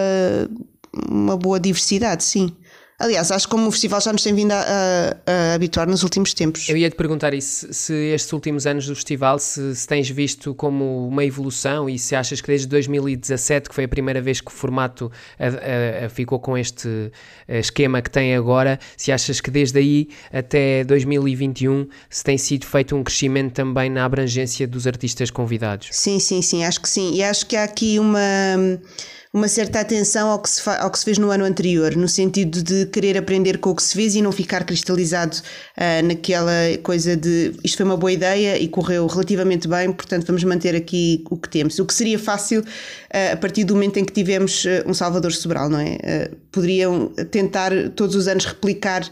uma boa diversidade, sim. Aliás, acho que como o festival já nos tem vindo a, a, a habituar nos últimos tempos. Eu ia te perguntar isso, se estes últimos anos do festival, se, se, tens visto como uma evolução e se achas que desde 2017, que foi a primeira vez que o formato a, ficou com este esquema que tem agora, se achas que desde aí até 2021 se tem sido feito um crescimento também na abrangência dos artistas convidados? Sim, sim, sim, acho que sim. E acho que há aqui uma uma certa atenção ao que, se ao que se fez no ano anterior, no sentido de querer aprender com o que se fez e não ficar cristalizado uh, naquela coisa de isto foi uma boa ideia e correu relativamente bem, portanto vamos manter aqui o que temos. O que seria fácil uh, a partir do momento em que tivemos uh, um Salvador Sobral, não é? poderiam tentar todos os anos replicar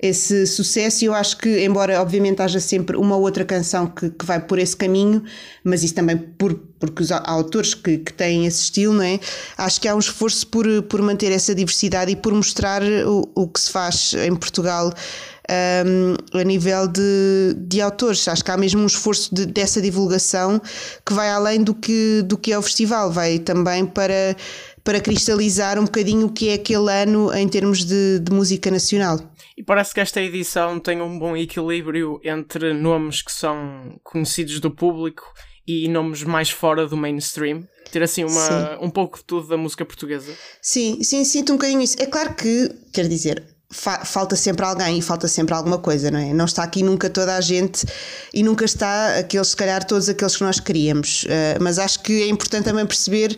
esse sucesso. E eu acho que, embora obviamente haja sempre uma outra canção que, que vai por esse caminho, mas isso também por, porque os, autores que, que têm esse estilo, não é? Acho que há um esforço por, por manter essa diversidade e por mostrar o, o que se faz em Portugal. Um, a nível de, de autores. Acho que há mesmo um esforço de, dessa divulgação que vai além do que, do que é o festival, vai também para, para cristalizar um bocadinho o que é aquele ano em termos de, de música nacional. E parece que esta edição tem um bom equilíbrio entre nomes que são conhecidos do público e nomes mais fora do mainstream. Ter assim uma, um pouco de tudo da música portuguesa. Sim, sim, sinto um bocadinho isso. É claro que, quer dizer, fa falta sempre alguém e falta sempre alguma coisa, não é? Não está aqui nunca toda a gente e nunca está aqueles, se calhar, todos aqueles que nós queríamos. Uh, mas acho que é importante também perceber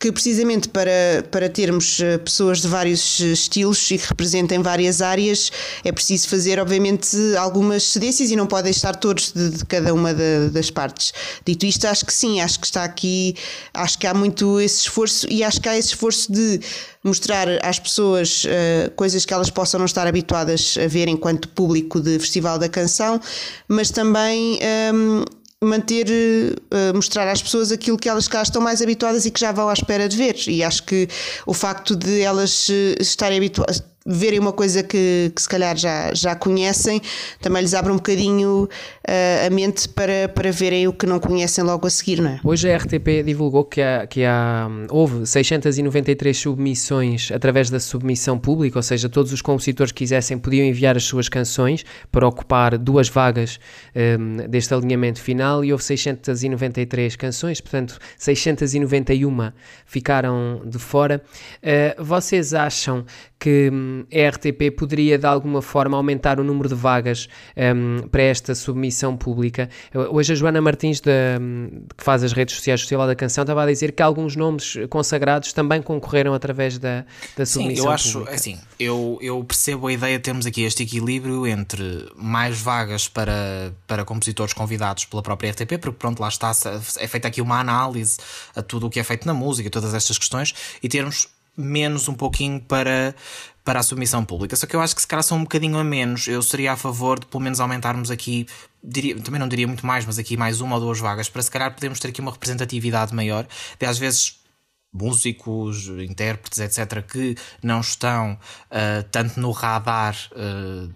que, precisamente para, para termos eh, pessoas de vários estilos e que representem várias áreas, é preciso fazer, obviamente, algumas cedências e não podem estar todos de, de cada uma das partes. Dito isto, acho que sim, acho que está aqui, acho que há muito esse esforço e acho que há esse esforço de mostrar às pessoas uh, coisas que elas possam não estar habituadas a ver enquanto público de Festival da Canção, mas também um, ehm, manter, uh, mostrar às pessoas aquilo que elas cá estão mais habituadas e que já vão à espera de ver. E acho que o facto de elas estarem habituadas verem uma coisa que, que se calhar já, já conhecem, também lhes abre um bocadinho uh, a mente para, para verem o que não conhecem logo a seguir, não é? Hoje a RTP divulgou que, há, que há, houve 693 submissões através da submissão pública, ou seja, todos os compositores que quisessem podiam enviar as suas canções para ocupar duas vagas um, ehm, deste alinhamento final e houve 693 canções, portanto 691 ficaram de fora. Uh, vocês acham que a RTP poderia de alguma forma aumentar o número de vagas um, para esta submissão pública. Hoje a Joana Martins, de, hum, que faz as redes sociais Festival da Canção, estava a dizer que alguns nomes consagrados também concorreram através da, da submissão Sim, eu acho, pública. assim, eu, eu percebo a ideia de termos aqui este equilíbrio entre mais vagas para, para compositores convidados pela própria RTP, porque pronto, lá está, é feita aqui uma análise a tudo o que é feito na música, todas estas questões, e termos menos um pouquinho para, para a submissão pública. Só que eu acho que se calhar são um bocadinho a menos. Eu seria a favor de pelo menos aumentarmos aqui, diria, também não diria muito mais, mas aqui mais uma ou duas vagas, para se calhar podermos ter aqui uma representatividade maior. De às vezes músicos, intérpretes, etc., que não estão uh, tanto no radar. Uh,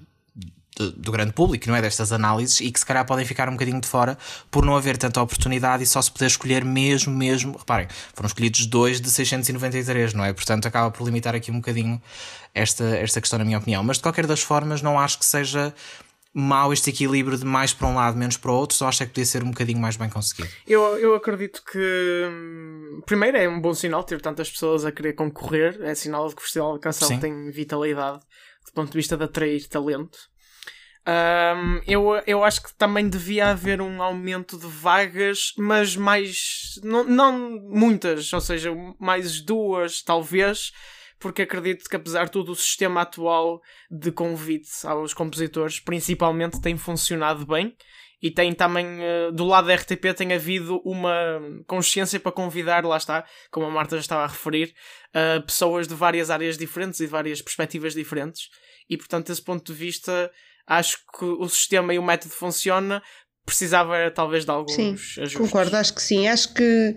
do, do, grande público, não é? Destas análises e que se calhar podem ficar um bocadinho de fora por não haver tanta oportunidade e só se poder escolher mesmo, mesmo. Reparem, foram escolhidos dois de 693, não é? Portanto, acaba por limitar aqui um bocadinho esta, esta questão, na minha opinião. Mas de qualquer das formas, não acho que seja mau este equilíbrio de mais para um lado, menos para o outro, só acho é que podia ser um bocadinho mais bem conseguido. Eu, eu acredito que, hum, primeiro, é um bom sinal ter tantas pessoas a querer concorrer, é sinal de que o Festival de Canção Sim. tem vitalidade do ponto de vista de atrair talento. Um, eu, eu acho que também devia haver um aumento de vagas, mas mais. Não, não muitas, ou seja, mais duas, talvez, porque acredito que, apesar de tudo, o sistema atual de convite aos compositores, principalmente, tem funcionado bem. E tem também, uh, do lado da RTP, tem havido uma consciência para convidar, lá está, como a Marta já estava a referir, uh, pessoas de várias áreas diferentes e de várias perspectivas diferentes. E, portanto, desse ponto de vista, acho que o sistema e o método funciona, precisava talvez de alguns sim, ajustes. Concordo, acho que sim. Acho que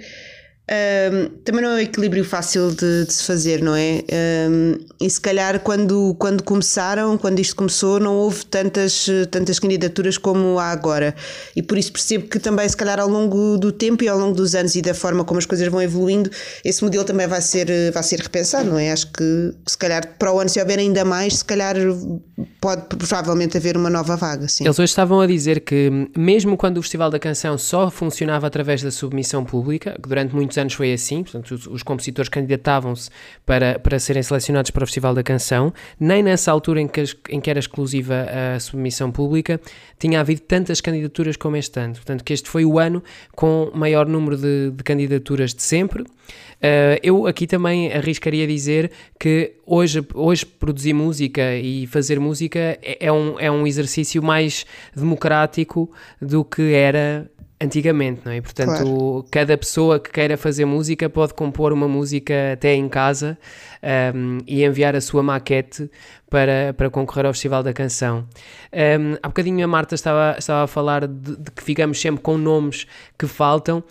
um, também não é um equilíbrio fácil de, de se fazer, não é? Um, e se calhar quando, quando começaram, quando isto começou, não houve tantas, tantas candidaturas como há agora. E por isso percebo que também, se calhar, ao longo do tempo e ao longo dos anos e da forma como as coisas vão evoluindo, esse modelo também vai ser, vai ser repensado, não é? Acho que se calhar para o ano, se houver ainda mais, se calhar pode provavelmente haver uma nova vaga. Sim. Eles hoje estavam a dizer que, mesmo quando o Festival da Canção só funcionava através da submissão pública, que durante muitos muitos anos foi assim, portanto, os, os compositores candidatavam-se para, para serem selecionados para o Festival da Canção, nem nessa altura em que, em que era exclusiva a submissão pública, tinha havido tantas candidaturas como este ano. Portanto, que este foi o ano com maior número de, de candidaturas de sempre. Uh, eu aqui também arriscaria dizer que hoje, hoje produzir música e fazer música é, é, um, é um exercício mais democrático do que era antigamente, não é? Portanto, claro. cada pessoa que queira fazer música pode compor uma música até em casa um, e enviar a sua maquete para, para concorrer ao Festival da Canção. Um, há bocadinho a Marta estava, estava a falar de, de que ficamos sempre com nomes que faltam.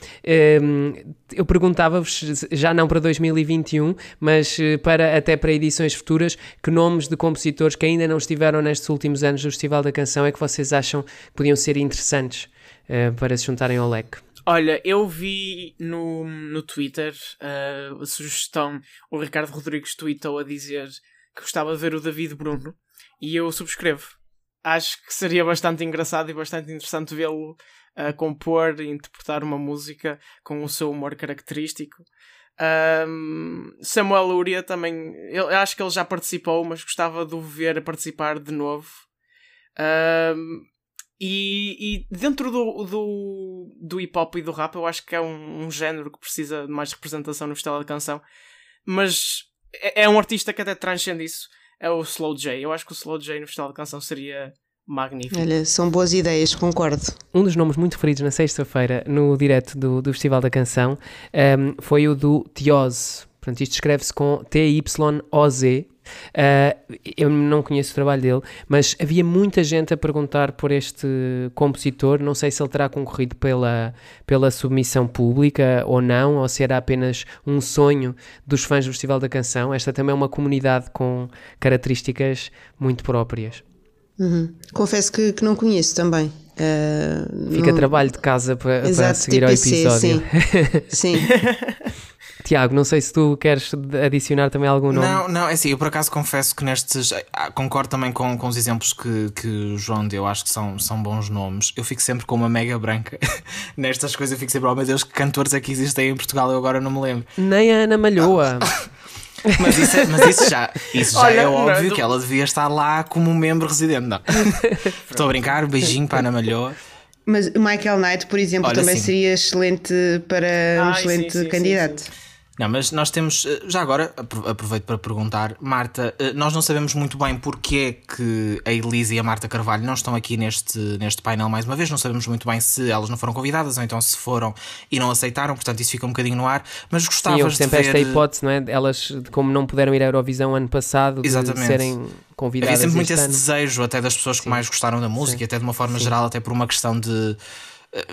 Um, eu perguntava-vos, já não para 2021, mas eh, para, até para edições futuras, que nomes de compositores que ainda não estiveram nestes últimos anos do Festival da Canção é que vocês acham que podiam ser interessantes? Uh, para se juntarem ao leque? Olha, eu vi no, no Twitter uh, a sugestão, o Ricardo Rodrigues tweetou a dizer que gostava de ver o David Bruno e eu subscrevo. Acho que seria bastante engraçado e bastante interessante vê-lo a compor e interpretar uma música com o seu humor característico. Um, Samuel Luria também, eu acho que ele já participou, mas gostava de o ver a participar de novo. Um, e, e, dentro do, do, do hip hop e do rap, eu acho que é um, um género que precisa de mais representação no Festival da Canção, mas é, é um artista que até transcende isso. É o Slow J. Eu acho que o Slow J no Festival da Canção seria magnífico. Olha, são boas ideias, concordo. Um dos nomes muito referidos na sexta-feira no direto do, do Festival da Canção um, foi o do Tioz. Portanto, isto escreve-se com T-Y-O-Z. Uh, eu não conheço o trabalho dele, mas havia muita gente a perguntar por este compositor. Não sei se ele terá concorrido pela, pela submissão pública ou não, ou se era apenas um sonho dos fãs do Festival da Canção. Esta também é uma comunidade com características muito próprias. Uhum. Confesso que, que, não conheço também. Uh, Fica não... trabalho de casa para, para seguir TPC, ao episódio. Sim. sim. Tiago, não sei se tu queres adicionar também algum nome. Não, não, é assim, eu por acaso confesso que nestes. Ah, concordo também com, com os exemplos que, que o João deu, acho que são, são bons nomes. Eu fico sempre com uma mega branca nestas coisas, eu fico sempre, oh meu Deus, que cantores é que existem em Portugal, eu agora não me lembro. Nem a Ana Malhoa. Mas isso, é, mas isso já, isso já Olha, é óbvio não, que ela devia estar lá como membro residente. Não. Estou a brincar, beijinho para a Ana Malhoa. Mas Michael Knight, por exemplo, Olha, também sim. seria excelente para Ai, um excelente sim, sim, candidato. Não, mas nós temos, eh, já agora, aproveito para perguntar, Marta, eh, nós não sabemos muito bem porque é que a Elisa e a Marta Carvalho não estão aqui neste, neste painel mais uma vez, não sabemos muito bem se elas não foram convidadas ou então se foram e não aceitaram, portanto isso fica um bocadinho no ar, mas gostavas Sim, eu sempre de ver... esta hipótese, não é? Elas, como não puderam ir à Eurovisão ano passado, Exatamente. de serem convidadas Havia sempre muito esse ano. desejo até das pessoas Sim. que mais gostaram da música, Sim. até de uma forma Sim. geral, até por uma questão de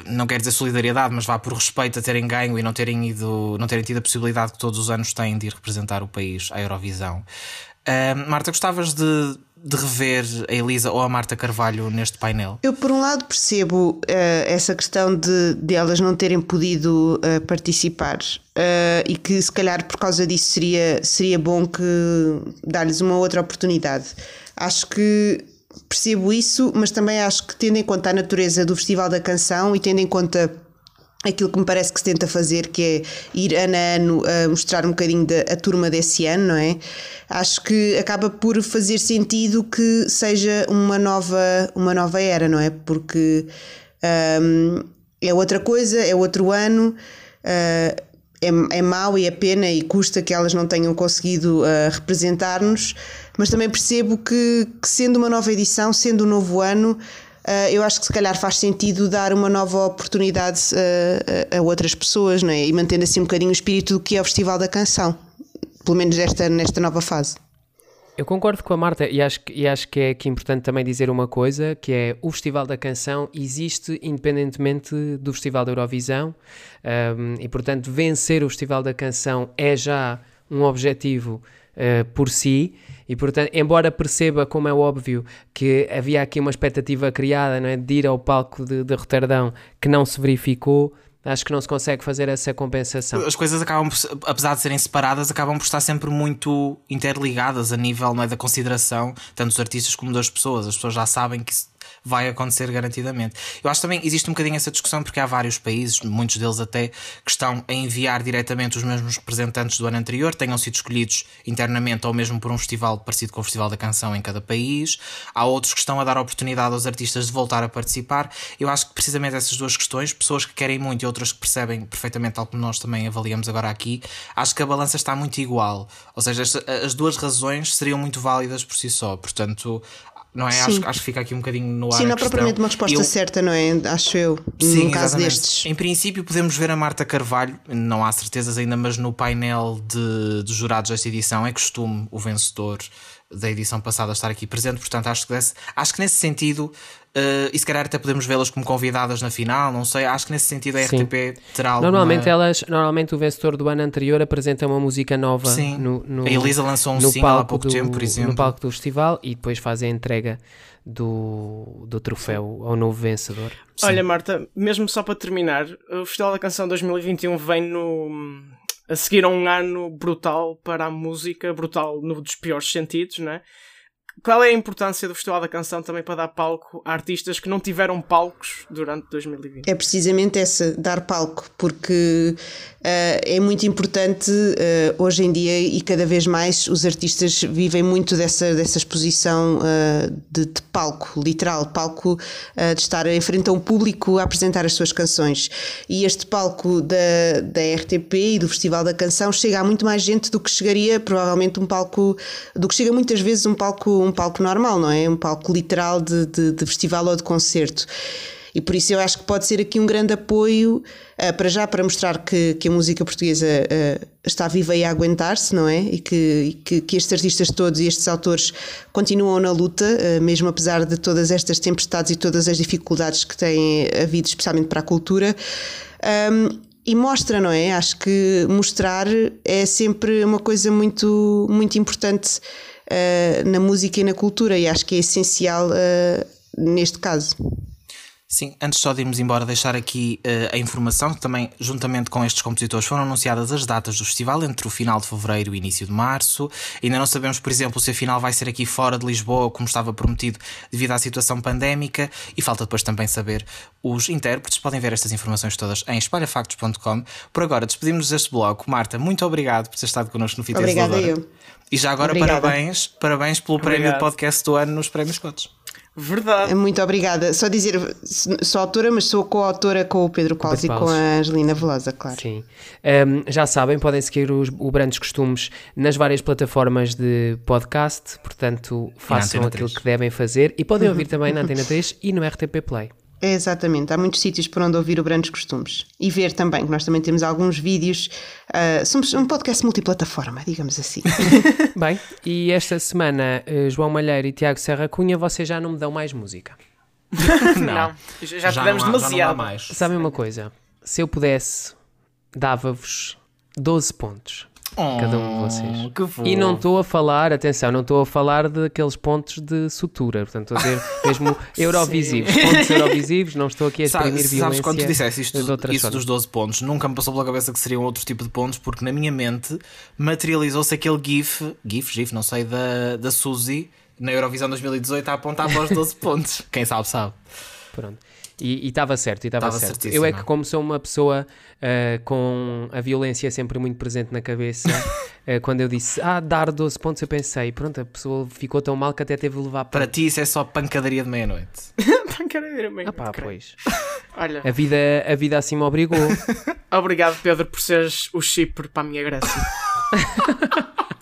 não quero dizer solidariedade, mas vá por respeito a terem ganho e não terem ido, não terem tido a possibilidade que todos os anos têm de ir representar o país à Eurovisão. Uh, Marta, gostavas de, de rever a Elisa ou a Marta Carvalho neste painel? Eu, por um lado, percebo uh, essa questão de, de elas não terem podido uh, participar e que, se calhar, por causa disso, seria, seria bom que dar-lhes uma outra oportunidade. Acho que percebo isso, mas também acho que tendo em conta a natureza do Festival da Canção e tendo em conta aquilo que me parece que se tenta fazer, que é ir ano a ano a mostrar um bocadinho da a turma desse ano, não é? Acho que acaba por fazer sentido que seja uma nova, uma nova era, não é? Porque um, é outra coisa, é outro ano. Uh, é, é mau e é pena e custa que elas não tenham conseguido uh, representar-nos, mas também percebo que, que, sendo uma nova edição, sendo um novo ano, uh, eu acho que se calhar faz sentido dar uma nova oportunidade uh, a outras pessoas não é? e mantendo assim um bocadinho o espírito do que é o Festival da Canção, pelo menos nesta, nesta nova fase. Eu concordo com a Marta e acho, e acho que é aqui importante também dizer uma coisa, que é o Festival da Canção existe independentemente do Festival da Eurovisão um, e, portanto, vencer o Festival da Canção é já um objetivo uh, por si e, portanto, embora perceba, como é óbvio, que havia aqui uma expectativa criada não é, de ir ao palco de, de Roterdão que não se verificou, Acho que não se consegue fazer essa compensação. As coisas acabam, apesar de serem separadas, acabam por estar sempre muito interligadas a nível é, da consideração, tanto dos artistas como das pessoas. As pessoas já sabem que vai acontecer garantidamente. Eu acho também existe um bocadinho essa discussão porque há vários países, muitos deles até, que estão a enviar diretamente os mesmos representantes do ano anterior, tenham sido escolhidos internamente ou mesmo por um festival parecido com o Festival da Canção em cada país. Há outros que estão a dar oportunidade aos artistas de voltar a participar. Eu acho que precisamente essas duas questões, pessoas que querem muito e outras que percebem perfeitamente, tal como nós também avaliamos agora aqui, acho que a balança está muito igual. Ou seja, as duas razões seriam muito válidas por si só. Portanto, não é? Acho, acho, que fica aqui um bocadinho no ar. Sim, não é propriamente uma resposta eu... certa, não é? Acho eu, Sim, no caso destes. Em princípio, podemos ver a Marta Carvalho, não há certezas ainda, mas no painel de, de jurados desta edição é costume o vencedor da edição passada estar aqui presente, portanto acho que, desse, acho que nesse sentido Uh, e se calhar até podemos vê-las como convidadas na final, não sei. Acho que nesse sentido a RTP terá alguma... Normalmente elas, normalmente o vencedor do ano anterior apresenta uma música nova Sim. No, no, a Elisa lançou um single há pouco do, tempo, por exemplo. No palco do festival e depois faz a entrega do, do troféu ao novo vencedor. Sim. Olha, Marta, mesmo só para terminar, o Festival da Canção 2021 vem no a seguir a um ano brutal para a música, brutal no dos piores sentidos, né? Qual é a importância do Festival da Canção também para dar palco a artistas que não tiveram palcos durante 2020? É precisamente essa, dar palco, porque uh, é muito importante uh, hoje em dia e cada vez mais os artistas vivem muito dessa, dessa exposição uh, de, de, palco, literal, palco de estar em frente a um público a apresentar as suas canções. E este palco da, da RTP e do Festival da Canção chega a muito mais gente do que chegaria provavelmente um palco, do que chega muitas vezes um palco, um palco normal, não é? Um palco literal de, de, de festival ou de concerto. E por isso eu acho que pode ser aqui um grande apoio, uh, para já, para mostrar que, que a música portuguesa uh, está viva e a aguentar-se, não é? E que, e que, que, estes artistas todos e estes autores continuam na luta, uh, mesmo apesar de todas estas tempestades e todas as dificuldades que têm havido, especialmente para a cultura. Um, e mostra, não é? Acho que mostrar é sempre uma coisa muito, muito importante na música e na cultura, e acho que é essencial uh, neste caso. Sim, antes só de irmos embora, deixar aqui uh, a informação que também, juntamente com estes compositores, foram anunciadas as datas do festival entre o final de fevereiro e início de março. Ainda não sabemos, por exemplo, se a final vai ser aqui fora de Lisboa, como estava prometido, devido à situação pandémica. E falta depois também saber os intérpretes. Podem ver estas informações todas em espalhafactos.com. Por agora, despedimos-nos deste bloco. Marta, muito obrigado por ter estado connosco no Fita Obrigada eu. E já agora, Obrigada. parabéns, parabéns pelo Obrigado. prémio de podcast do ano nos Prémios Cotes. Verdade. Muito obrigada. Só dizer, sou autora, mas sou co-autora com o Pedro Paus e com a Angelina Velosa, claro. Sim. Um, já sabem, podem seguir os, o Brandos Costumes nas várias plataformas de podcast, portanto, façam aquilo 3. que devem fazer e podem ouvir também na Antena 3 e no RTP Play. É exatamente, há muitos sítios por onde ouvir o Brandos Costumes e ver também, que nós também temos alguns vídeos. Uh, somos um podcast multiplataforma, digamos assim. Bem, e esta semana, uh, João Malheiro e Tiago Serra Cunha, vocês já não me dão mais música. não, não, já, já tivemos demasiado. mais. Sabem uma coisa? Se eu pudesse, dava-vos 12 pontos Oh, cada um de vocês. E não estou a falar, atenção, não estou a falar daqueles pontos de sutura, portanto, estou a dizer mesmo eurovisivos, pontos eurovisivos, não estou aqui a exprimir sabes, violência. Sabes quando tu disseste isto, isso dos 12 pontos, nunca me passou pela cabeça que seriam outro tipo de pontos, porque na minha mente materializou-se aquele GIF, GIF, GIF, não sei, da, da Suzy na Eurovisão 2018 a apontar para os 12 pontos. Quem sabe, sabe. Pronto. E estava certo, e estava certo. Eu é que, como sou uma pessoa uh, com a violência sempre muito presente na cabeça, uh, quando eu disse, ah, dar 12 pontos, eu pensei, pronto, a pessoa ficou tão mal que até teve de levar para. Para ti, isso é só pancadaria de meia-noite. pancadaria de meia-noite. Ah, pá, pois. Olha. A vida, a vida assim me obrigou. Obrigado, Pedro, por seres o chipre para a minha Grécia.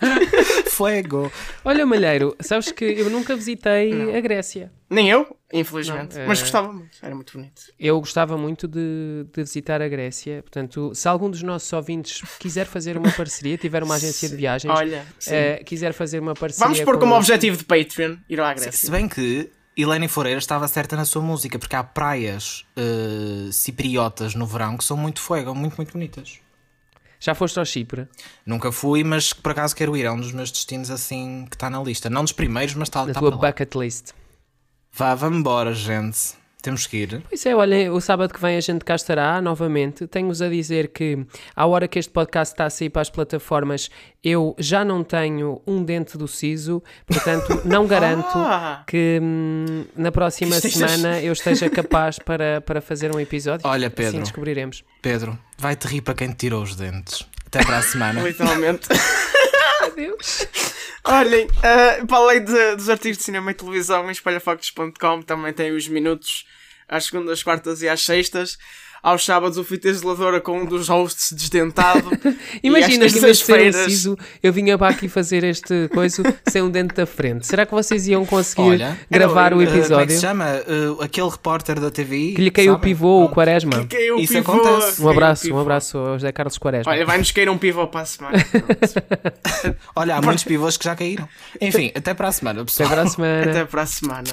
Fuego. Olha, Malheiro, sabes que eu nunca visitei não. a Grécia. Nem eu, infelizmente. Não, Mas uh... gostava muito, era muito bonito. Eu gostava muito de, de, visitar a Grécia. Portanto, se algum dos nossos ouvintes quiser fazer uma parceria, tiver uma agência de viagens, Olha, uh, quiser fazer uma parceria. Vamos pôr como objetivo de Patreon ir à Grécia. Se bem que Helene Foreira estava certa na sua música, porque há praias uh, cipriotas no verão que são muito fuego, muito, muito bonitas. Já foste ao Chipre? Nunca fui, mas por acaso quero ir. É um dos meus destinos assim que está na lista. Não dos primeiros, mas está na tá tua bucket list. Vá, vamos embora, gente. Temos que ir. Pois é, olha, o sábado que vem a gente cá estará novamente. Tenho-vos a dizer que, à hora que este podcast está a sair para as plataformas, eu já não tenho um dente do siso, portanto, não garanto ah! que hum, na próxima semana eu esteja capaz para, para fazer um episódio. Olha, assim Pedro. Assim descobriremos. Pedro, vai-te rir para quem te tirou os dentes. Até para a semana. Literalmente. Adeus. Olhem, uh, para além de, dos artigos de cinema e televisão em espalhafactos.com também tem os minutos às segundas, quartas e às sextas. Aos sábados o fita isoladora com um dos hosts desdentado. Imagina que em feiras... Ciso, eu vinha para aqui fazer este coisa sem um dente da frente. Será que vocês iam conseguir Olha, gravar o episódio? Como é que se chama? Uh, aquele repórter da TVI. Que lhe caiu o pivô, o Quaresma. Que caiu Isso pivô, acontece. Um abraço, um abraço ao José Carlos Quaresma. Olha, vai-nos cair um pivô para a semana. Olha, há muitos pivôs que já caíram. Enfim, até para a semana, pessoal. Até para a semana. Até para a semana.